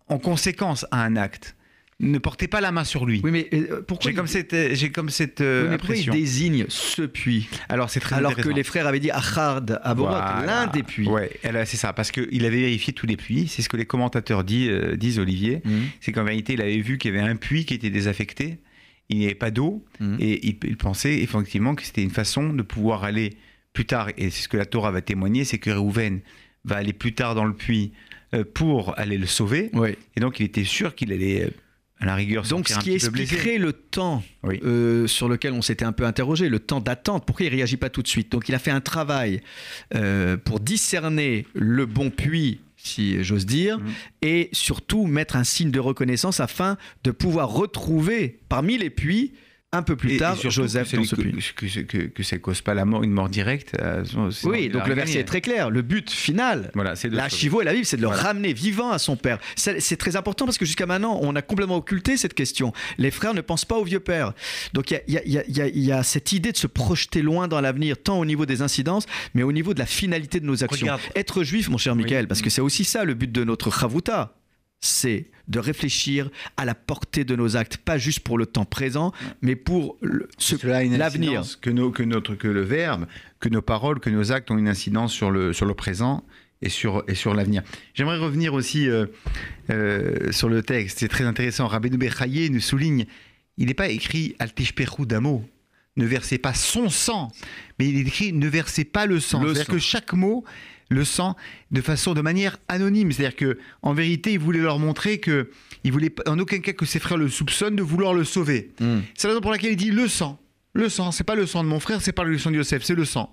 en conséquence à un acte. Ne portez pas la main sur lui. Oui, mais euh, pourquoi, J'ai il- comme cette, euh, j'ai comme cette euh, oui, pourquoi il impression. désigne ce puits Alors c'est très Alors que les frères avaient dit Achard Aborot, Voilà. l'un des puits. Ouais, c'est ça, parce qu'il avait vérifié tous les puits. C'est ce que les commentateurs dit- euh, disent, Olivier. Mhm. C'est qu'en vérité, il avait vu qu'il y avait un puits qui était désaffecté. Il n'y avait pas d'eau. Mhm. Et il, il pensait effectivement que c'était une façon de pouvoir aller plus tard. Et c'est ce que la Torah va témoigner c'est que Réhouven va aller plus tard dans le puits euh, pour aller le sauver. Ouais. Et donc, il était sûr qu'il allait, euh, à la rigueur, Donc, ce qui expliquerait le temps Oui. euh, sur lequel on s'était un peu interrogé, le temps d'attente, pourquoi il réagit pas tout de suite? Donc, il a fait un travail euh, pour discerner le bon puits, si j'ose dire, Mhm. et surtout mettre un signe de reconnaissance afin de pouvoir retrouver parmi les puits un peu plus Et- tard et Joseph que, dans ce que, puits. que, que, que ça cause pas la mort, une mort directe. euh, Oui, donc le verset est très clair. Le but final, Voilà, c'est de La sauver. Chivo et la Bible, c'est de le Voilà. ramener vivant à son père. C'est très important parce que jusqu'à maintenant, on a complètement occulté cette question. Les frères ne pensent pas au vieux père. Donc il y a- y, y y cette idée de se projeter loin dans l'avenir, tant au niveau des incidences, mais au niveau de la finalité de nos actions. Regarde. Être juif, mon cher Oui. Michael, parce que c'est aussi ça le but de notre chavruta. C'est de réfléchir à la portée de nos actes, pas juste pour le temps présent, mais pour l'avenir. que, nos, que, notre, que le verbe, que nos paroles, que nos actes ont une incidence sur le, sur le présent et sur, et sur l'avenir. J'aimerais revenir aussi euh, euh, sur le texte. C'est très intéressant. Rabbeinu Bechaye nous souligne il n'est pas écrit Al tishpechu damo. Ne versez pas son sang, mais il est écrit ne versez pas le sang. C'est-à-dire que chaque mot, le sang, de façon, de manière anonyme. C'est-à-dire que, en vérité, il voulait leur montrer que, il voulait en aucun cas que ses frères le soupçonnent de vouloir le sauver. Hmm. C'est la raison pour laquelle il dit le sang. Le sang, c'est pas le sang de mon frère, c'est pas le sang de Yosef, c'est le sang.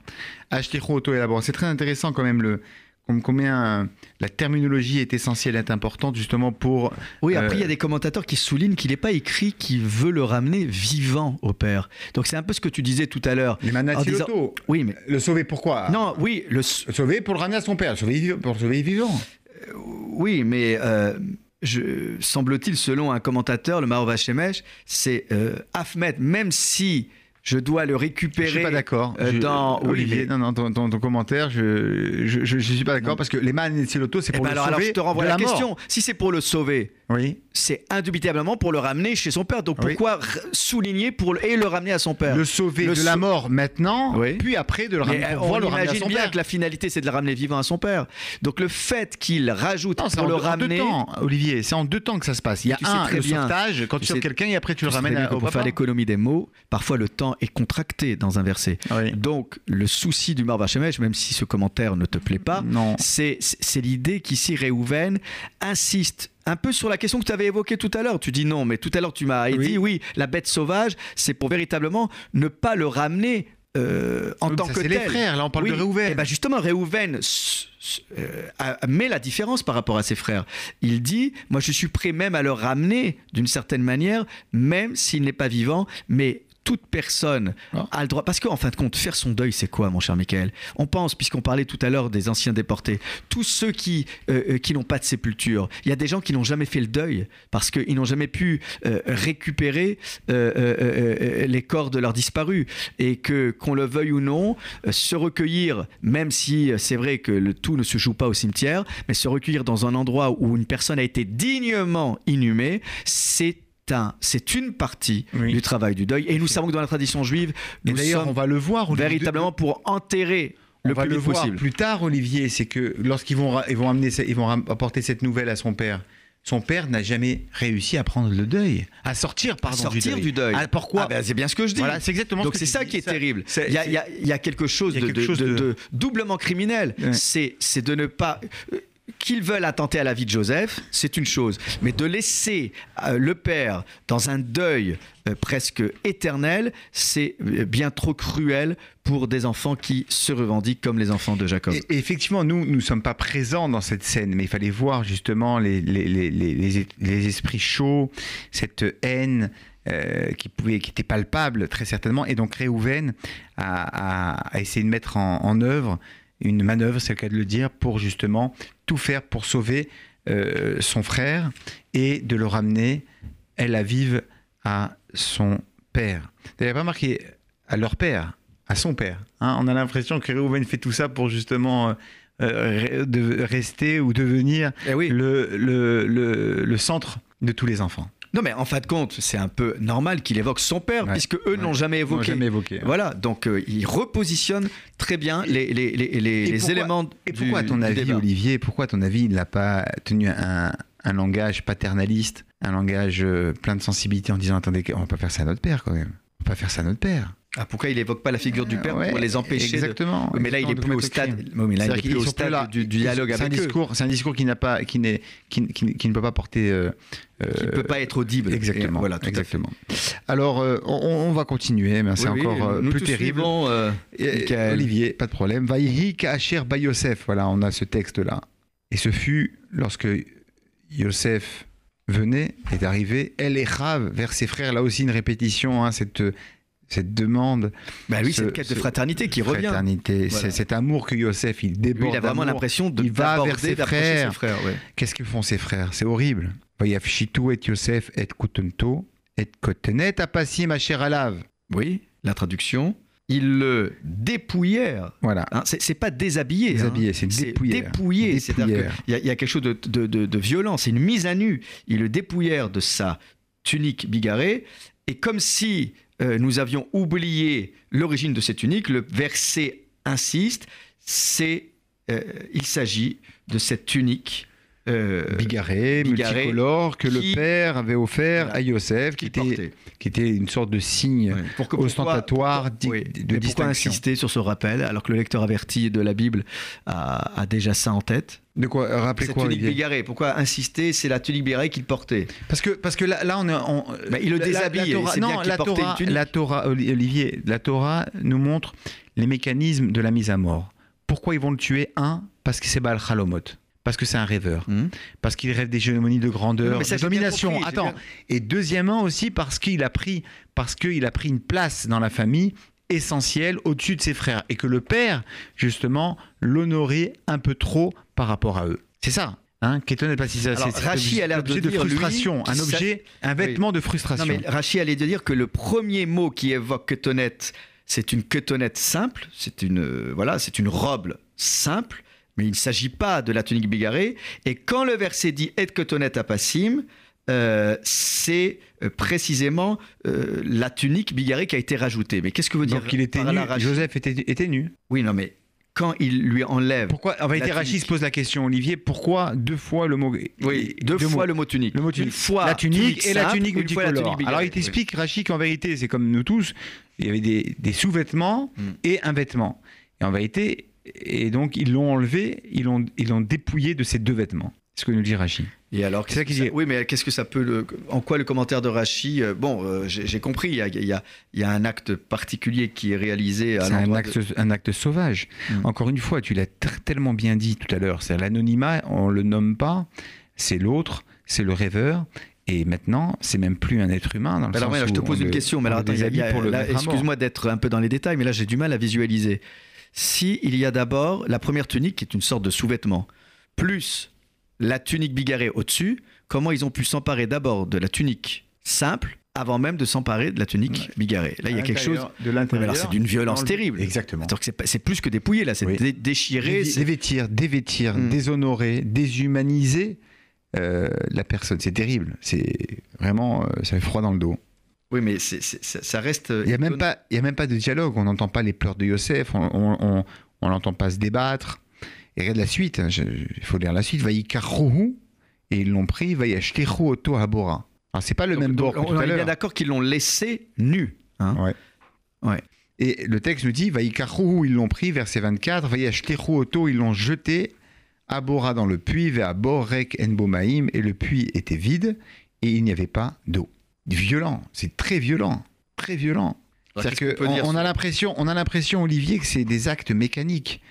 Ashticho élabore. C'est très intéressant quand même le combien euh, la terminologie est essentielle, est importante justement pour. Oui, après, Euh, il y a des commentateurs qui soulignent qu'il n'est pas écrit qu'il veut le ramener vivant au Père. Donc, c'est un peu ce que tu disais tout à l'heure. Disant- Oui, mais. Le sauver pourquoi? Non, oui, le, Le sauver pour le ramener à son père, sauver pour le sauver vivant. oui, mais euh, semble-t-il, selon un commentateur, le Maorva Shemesh, c'est euh, Ahmed, même si je dois le récupérer. Je suis pas d'accord. euh, dans- oui, Olivier, non, non, ton, ton- ton commentaire, je, je, je, je suis pas d'accord parce que les man et l'auto, c'est Eh pour ben le alors, alors, sauver je te renvoie de la, question. Si c'est pour le sauver, Oui. c'est indubitablement pour le ramener chez son père. Donc pourquoi souligner pour le, et le ramener à son père Le sauver Le de la mort maintenant, Oui. puis après de le ramener, euh, pour pouvoir on le ramener à imagine son bien père. que la finalité, c'est de le ramener vivant à son père. Donc le fait qu'il rajoute Non, c'est pour en, le deux- en deux ramener. temps, Olivier. C'est en deux temps que ça se passe. Il y a Tu un, très le bien. sauvetage, quand Tu tu sauves quelqu'un et après tu le Tu ramènes à- au pour faire l'économie des mots, parfois le temps est contracté dans un verset. Donc le souci du Marva Shemesh, même si ce commentaire ne te plaît pas, c'est c'est l'idée qu'ici Réhouven insiste un peu sur la question que tu avais évoquée tout à l'heure. Tu dis non, mais tout à l'heure tu m'as Oui. dit oui, la bête sauvage, c'est pour véritablement ne pas le ramener euh, en Oui, tant ça, que c'est tel. les frères, là on parle Oui, de Réhouven. Et ben justement, Réhouven euh, met la différence par rapport à ses frères. Il dit, moi je suis prêt même à le ramener d'une certaine manière, même s'il n'est pas vivant, mais toute personne Ah. a le droit. Parce qu'en fin de compte, faire son deuil, c'est quoi, mon cher Michael? On pense, puisqu'on parlait tout à l'heure des anciens déportés, tous ceux qui, euh, euh, qui n'ont pas de sépulture, il y a des gens qui n'ont jamais fait le deuil parce qu'ils n'ont jamais pu euh, récupérer euh, les corps de leurs disparus. Et que, qu'on le veuille ou non, se recueillir, même si c'est vrai que le tout ne se joue pas au cimetière, mais se recueillir dans un endroit où une personne a été dignement inhumée, c'est un, c'est une partie Oui. du travail du deuil. Et nous savons que dans la tradition juive, nous d'ailleurs, on va le voir. Véritablement pour enterrer on le va plus le voir possible. plus tard, Olivier, c'est que lorsqu'ils vont, ils vont, amener, ils vont apporter cette nouvelle à son père, son père n'a jamais réussi à prendre le deuil, à sortir, À pardon, sortir du deuil. Ah, pourquoi Ah ben, C'est bien ce que je dis. Voilà, c'est exactement Donc c'est ça dis. qui est Ça- terrible. Il y a, il y a- il y a quelque chose, a de, quelque de- chose de- de- de doublement criminel. Ouais. C'est c'est de ne pas. Qu'ils veulent attenter à la vie de Joseph, c'est une chose. Mais de laisser euh, le père dans un deuil euh, presque éternel, c'est euh, bien trop cruel pour des enfants qui se revendiquent comme les enfants de Jacob. Effectivement, nous ne sommes pas présents dans cette scène, mais il fallait voir justement les, esprits chauds, cette haine. Qui était palpable très certainement, et donc Réhouven a, essayé de mettre en œuvre une manœuvre, c'est le cas de le dire, pour justement tout faire pour sauver euh, son frère et de le ramener, elle à vive à son père. N'avez pas marqué à leur père, à son père. Hein On a l'impression que Réhouven fait tout ça pour justement euh, de rester ou devenir Eh oui. le, le, le, le centre de tous les enfants. Non, mais en fin de compte, c'est un peu normal qu'il évoque son père, Ouais. puisque eux n'ont jamais évoqué. jamais évoqué. hein. Voilà, donc euh, il repositionne très bien les, les, les, les- Et les pourquoi- éléments Et pourquoi, à ton avis, débat. Olivier, pourquoi, à ton avis, il n'a pas tenu un, un langage paternaliste, un langage euh, plein de sensibilité en disant Attendez, on va pas faire ça à notre père quand même. On va pas faire ça à notre père. Ah, pourquoi il évoque pas la figure du père Ouais, pour les empêcher Exactement. Mais là, il est plus au stade. mais là, il est plus au stade là. du, du dialogue C'est un avec eux. discours, c'est un discours qui n'a pas, qui n'est, qui, qui- qui ne peut pas porter. euh, Qui euh, ne peut pas être audible. Exactement. Et Voilà, tout à fait. exactement. Alors, euh, on, on va continuer, mais c'est Oui, encore plus terrible. euh. Olivier, pas de problème. Vaïhi Kacher Ba Yosef. Voilà, on a ce texte-là. Et ce fut lorsque Yosef venait, est arrivé, El Echav vers ses frères. Là aussi, une répétition, hein, cette, cette demande. Bah oui, Ce- cette quête de fraternité qui revient. Fraternité. Voilà. Cet amour que Yosef, il Lui, déborde. il a vraiment l'impression de Il va vers ses frères. ses frères. ouais. Qu'est-ce que font ses frères? C'est horrible. Vayafshitu et Yosef et Kutunto et Kotenet apassim asher alav. Oui, la traduction. Ils le dépouillèrent. Voilà. Hein, c'est pas déshabillé. hein. Déshabillé, c'est dépouillé. C'est-à-dire qu'il y a quelque chose de, de, de- de violent. C'est une mise à nu. Ils le dépouillèrent de sa tunique bigarrée. Et comme si euh, nous avions oublié l'origine de cette tunique, le verset insiste. C'est, euh, il s'agit de cette tunique. Euh, bigarré, bigarré, multicolore, que qui- le père avait offert Voilà. à Yosef, qui était, qui était une sorte de signe Ouais. Pourquoi- pourquoi- ostentatoire di- Oui, de mais pourquoi distinction. insister sur ce rappel alors que le lecteur averti de la Bible a, a déjà ça en tête De quoi Rappelez Cette quoi, tunique bigarrée, pourquoi insister C'est la tunique bigarrée qu'il portait. Parce que, parce que là, là, on est. on- Bah, il le déshabille, la Torah- bien non, la Torah, la Olivier, la Torah nous montre les mécanismes de la mise à mort. Pourquoi ils vont le tuer Un, parce que c'est Baal Halomot. Parce que c'est un rêveur. Parce qu'il rêve d'hégémonie, de grandeur, mais ça, de domination. compris, Attends. Et deuxièmement aussi parce qu'il a pris, parce qu'il a pris une place dans la famille essentielle au-dessus de ses frères et que le père justement l'honorait un peu trop par rapport à eux. C'est ça. Hein, Kéton pas si ça. Rachi a l'air de de dire, lui, frustration, un objet, un vêtement de frustration. Non, mais Rachid allait de dire que le premier mot qui évoque ketonnette, c'est une ketonnette simple, c'est une, euh, voilà, c'est une robe simple, mais il ne s'agit pas de la tunique bigarrée. Et quand le verset dit et ketonnette apassim, euh, c'est euh, précisément euh, la tunique bigarrée qui a été rajoutée. Mais qu'est-ce que veut dire Donc il était nu. Joseph était, était nu. Oui, non, mais quand il lui enlève. Pourquoi En vérité, Rachid se pose la question, Olivier. Pourquoi deux fois le mot Oui, deux, fois mots. le mot tunique. Le mot Une tunique. fois la tunique, et la tunique fois la multicolore. tunique. Alors il t'explique, Rachid, qu'en vérité, c'est comme nous tous, il y avait des, des sous-vêtements Mm. et un vêtement. Et en vérité, et donc ils l'ont enlevé, ils l'ont ils l'ont dépouillé de ces deux vêtements. C'est ce que nous dit Rachid. Et alors, C'est ça qu'est-ce qu'il que dit. Oui, mais qu'est-ce que ça peut. le- En quoi le commentaire de Rachi euh, Bon, euh, j'ai j'ai compris, il y a, il y a- il y a un acte particulier qui est réalisé à C'est un acte, de- un acte sauvage. Mm. Encore une fois, tu l'as tellement bien dit tout à l'heure. C'est l'anonymat, on le nomme pas. C'est l'autre, c'est le rêveur. Et maintenant, c'est même plus un être humain dans le Alors, sens ouais, là, je te pose une le- question, mais alors attends, y a- y a- là, excuse-moi d'être un peu dans les détails, mais là j'ai du mal à visualiser. Si il y a d'abord la première tunique qui est une sorte de sous-vêtement, plus la tunique bigarrée au-dessus, comment ils ont pu s'emparer d'abord de la tunique simple avant même de s'emparer de la tunique bigarrée Là, il y a quelque chose. de l'intérieur. alors c'est d'une violence le- terrible. Exactement. Donc c'est plus que dépouiller là, c'est Oui. dé- déchirer. Dévêtir, dévêtir, Mm. déshonorer, déshumaniser euh, la personne. C'est terrible. C'est vraiment, euh, ça fait froid dans le dos. Oui, mais ça ça reste. Il n'y a, même pas- il y a même pas de dialogue. On n'entend pas les pleurs de Yosef. On on- on- on l'entend pas se débattre. Et regarde la suite. hein, Il faut lire la suite. Vaïkarouhu. Et ils l'ont pris. Vaïashkeru oto habora. Alors, c'est pas le Donc, même donc, bord on à est bien d'accord qu'ils l'ont laissé nu. hein. Ouais. Ouais. Et le texte nous dit Vaïkarouhu, ils l'ont pris, verset 24. Vaïashkeru oto, ils l'ont jeté Abora dans le puits, vers Borek Enbomaïm, et le puits était vide, et il n'y avait pas d'eau. Violent, c'est très violent, très violent. C'est-à-dire qu'on on a l'impression, on a l'impression, Olivier, que c'est des actes mécaniques,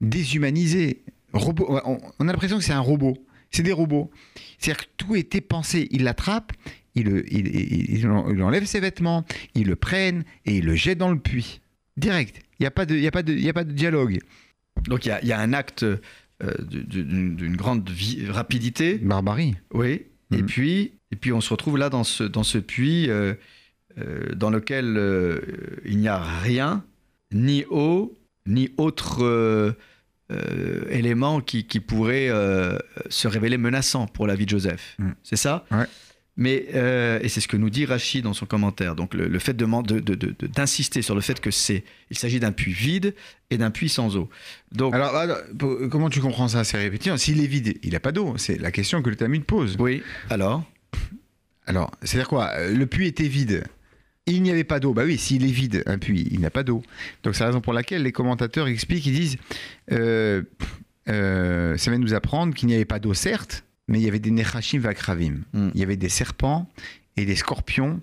déshumanisés, robot. On a l'impression que c'est un robot. C'est des robots. C'est-à-dire que tout était pensé. Il l'attrape, il, il, enlève ses vêtements, il le prenne et il le jette dans le puits. Direct. Il n'y a, pas de, a, pas de, a pas de dialogue. Donc il y a, un acte euh, d'une grande rapidité. Barbarie. Oui. Et, mm. puis, et puis on se retrouve là dans ce, dans ce puits euh, euh, dans lequel il n'y a rien, ni eau, ni autre élément qui, qui pourrait se révéler menaçant pour la vie de Joseph. Mm. C'est ça? Ouais. Mais, euh, et c'est ce que nous dit Rachid dans son commentaire, donc le, fait d'insister sur le fait que c'est, il s'agit d'un puits vide et d'un puits sans eau. Donc, alors, comment tu comprends ça? C'est répétition. S'il est vide, il n'a pas d'eau. C'est la question que le Talmud pose. Oui. Alors? Alors, c'est-à-dire quoi Le puits était vide. Il n'y avait pas d'eau. Bah oui, s'il est vide, un puits, il n'a pas d'eau. Donc c'est la raison pour laquelle les commentateurs expliquent, ils disent, euh, euh, ça vient nous apprendre qu'il n'y avait pas d'eau, certes, mais il y avait des Nechashim Vakravim. Hmm. Il y avait des serpents et des scorpions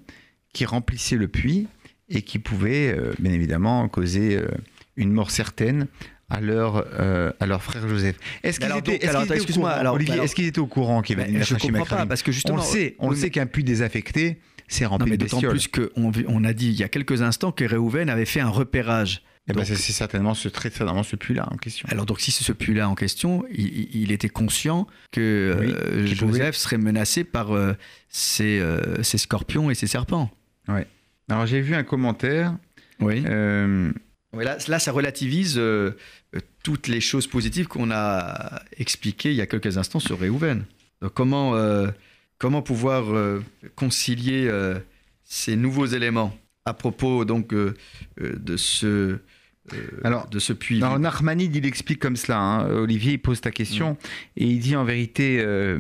qui remplissaient le puits et qui pouvaient, euh, bien évidemment, causer euh, une mort certaine à leur, euh, à leur frère Joseph. Est-ce qu'ils étaient, est qu était au courant qu'il y avait des Nechashim Vakravim parce que justement, on le sait, on le sait qu'un puits désaffecté, c'est rempli de bestioles. D'autant plus qu'on on a dit il y a quelques instants que Réhouven avait fait un repérage eh ben, c'est certainement ce, très certainement ce puits-là en question. Alors donc si c'est ce puits-là en question, il, était conscient que euh, Joseph serait menacé par euh, euh, ces, scorpions et ces serpents. Oui. Alors j'ai vu un commentaire. Oui. Là, là, ça relativise toutes les choses positives qu'on a expliquées il y a quelques instants sur Réhouven. Donc comment, comment pouvoir concilier ces nouveaux éléments à propos donc de ce euh, alors, de ce puits. Alors, Narmanide, il explique comme cela. Hein. Olivier, il pose ta question et il dit en vérité, euh,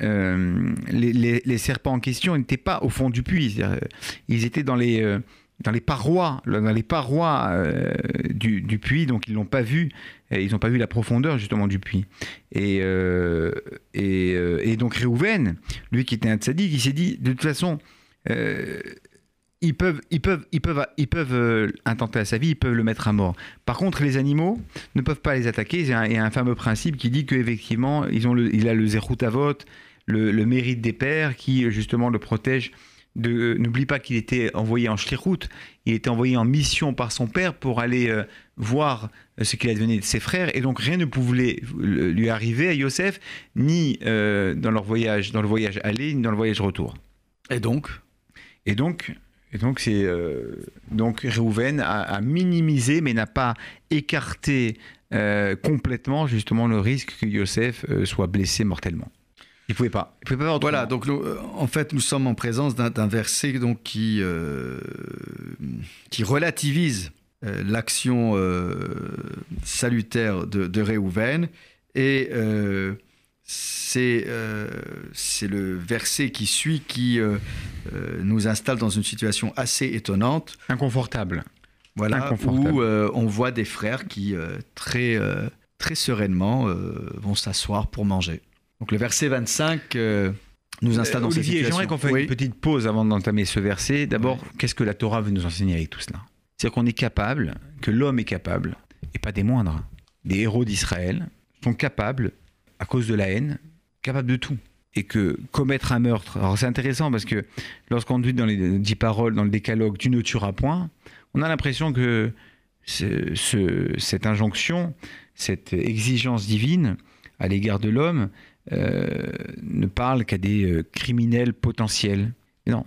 euh, les, serpents en question n'étaient pas au fond du puits. Ils étaient dans les dans les parois, dans les parois du, puits, donc ils l'ont pas vu. Ils n'ont pas vu la profondeur justement du puits. Et, et, donc Réhouven, lui qui était un tzaddik, il s'est dit de toute façon ils peuvent, ils peuvent, ils peuvent, ils peuvent euh, intenter à sa vie, ils peuvent le mettre à mort. Par contre, les animaux ne peuvent pas les attaquer. Il y a un, fameux principe qui dit qu'effectivement, ils ont il a le zérout à vote, le, mérite des pères qui justement le protège. N'oublie pas qu'il était envoyé en shlichut, il était envoyé en mission par son père pour aller euh, voir euh, ce qu'il advenait de ses frères, et donc rien ne pouvait lui arriver à Yosef, ni dans leur voyage, dans le voyage aller, ni dans le voyage retour. Et donc? Et donc, et donc, c'est euh, donc Réhouven a, minimisé, mais n'a pas écarté euh, complètement justement le risque que Yosef euh, soit blessé mortellement. Il pouvait pas. Il pouvait pas voilà. Donc, en fait, nous sommes en présence d'un verset donc qui qui relativise l'action salutaire de, de Réhouven et euh, c'est le verset qui suit qui euh, euh, nous installe dans une situation assez étonnante. Inconfortable. Voilà, où on voit des frères qui très, très sereinement vont s'asseoir pour manger. Donc le verset 25 nous installe dans cette situation. j'aimerais qu'on fasse une petite pause avant d'entamer ce verset. D'abord, qu'est-ce que la Torah veut nous enseigner avec tout cela? C'est-à-dire qu'on est capable, que l'homme est capable, et pas des moindres, des héros d'Israël sont capables à cause de la haine, capable de tout. Et que commettre un meurtre, alors c'est intéressant parce que lorsqu'on dit dans les dix paroles, dans le décalogue, tu ne tueras point, on a l'impression que cette injonction, cette exigence divine à l'égard de l'homme euh, ne parle qu'à des euh, criminels potentiels. non,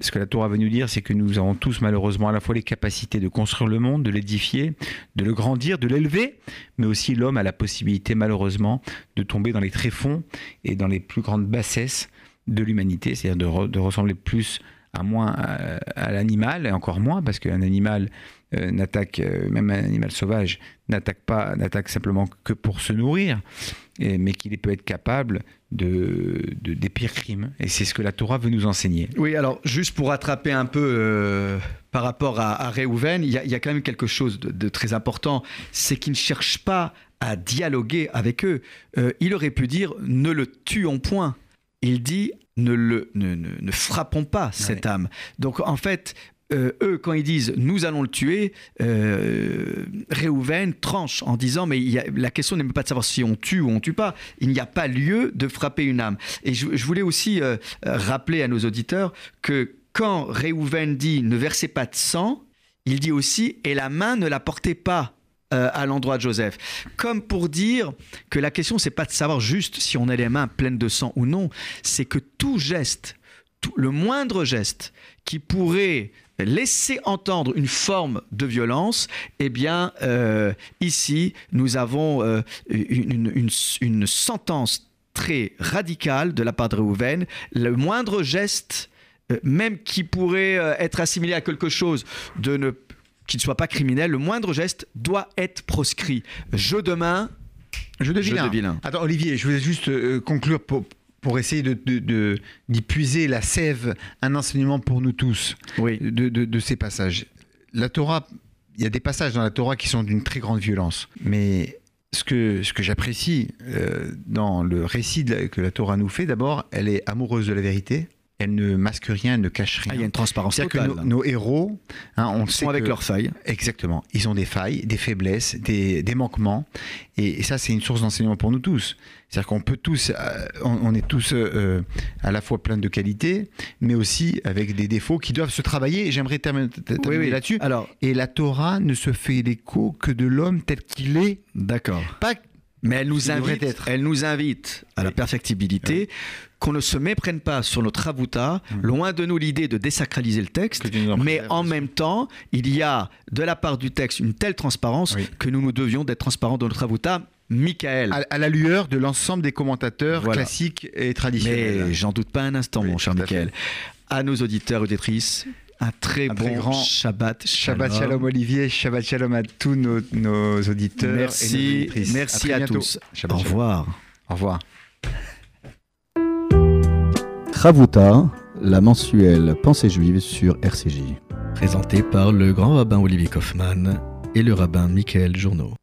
ce que la Torah veut nous dire, c'est que nous avons tous malheureusement à la fois les capacités de construire le monde, de l'édifier, de le grandir, de l'élever, mais aussi l'homme a la possibilité malheureusement de tomber dans les tréfonds et dans les plus grandes bassesses de l'humanité, c'est-à-dire de, ressembler plus à moins à, l'animal, et encore moins, parce qu'un animal euh, n'attaque, euh, même un animal sauvage, n'attaque pas, n'attaque simplement que pour se nourrir, mais qu'il peut être capable de, des pires crimes. Et c'est ce que la Torah veut nous enseigner. Oui, alors juste pour rattraper un peu, euh, par rapport à, à Réhouven, il y, a- quand même quelque chose de, de très important, c'est qu'il ne cherche pas à dialoguer avec eux. Il aurait pu dire ne le tuons point. Il dit ne le ne, ne- ne frappons pas cette âme. Donc en fait. euh, eux, quand ils disent nous allons le tuer, euh, Réhouven tranche en disant mais il y a- la question n'est même pas de savoir si on tue ou on tue pas. Il n'y a pas lieu de frapper une âme. Et je, je voulais aussi euh, rappeler à nos auditeurs que quand Réhouven dit ne versez pas de sang, il dit aussi et la main ne la portez pas euh, à l'endroit de Joseph. Comme pour dire que la question c'est pas de savoir juste si on a les mains pleines de sang ou non, c'est que tout geste, tout- le moindre geste qui pourrait laisser entendre une forme de violence, eh bien, euh, ici, nous avons euh, une, sentence très radicale de la part de Réhouven. Le moindre geste, même qui pourrait être assimilé à quelque chose de ne qui ne soit pas criminel, le moindre geste doit être proscrit. Jeu de main, Je de jeu vilain. de vilain. Attends, Olivier, je voulais juste euh, conclure pour, pour essayer de, de- de- d'y puiser la sève, un enseignement pour nous tous Oui. de, de- ces passages. La Torah, il y a des passages dans la Torah qui sont d'une très grande violence, mais ce que, ce que j'apprécie euh, dans le récit la- que la Torah nous fait, d'abord, elle est amoureuse de la vérité, elle ne masque rien, elle ne cache rien. Ah, il y a une transparence C'est-à-dire que totale. nos, nos héros, hein, on Ils sait sont avec que- leurs failles. Exactement. Ils ont des failles, des faiblesses, des, des manquements. Et, et ça, c'est une source d'enseignement pour nous tous. C'est-à-dire qu'on peut tous, euh, on, on est tous euh, euh, à la fois plein de qualités, mais aussi avec des défauts qui doivent se travailler. J'aimerais terminer, terminer là-dessus. Alors, Et la Torah ne se fait l'écho que de l'homme tel qu'il est. d'accord. Pas Mais elle nous invite, être. elle nous invite à la Oui. perfectibilité, qu'on ne se méprenne pas sur notre avouta, loin de nous l'idée de désacraliser le texte, mais en même temps, il y a de la part du texte une telle transparence que nous nous devions d'être transparents dans notre avouta. Michael, à, à la lueur de l'ensemble des commentateurs Voilà. classiques et traditionnels. mais j'en doute pas un instant, Oui, mon cher tout à Michael. À nos auditeurs et auditrices, un très Un bon très grand Shabbat Shalom. Shabbat shalom Olivier, Shabbat shalom à tous nos, nos auditeurs et nos Merci, auditrices. merci à, tous. Shabbat Au shalom. revoir. Au revoir. Ravuta, la mensuelle Pensée juive sur RCJ. Présenté par le grand rabbin Olivier Kaufmann et le rabbin Michael Journeau.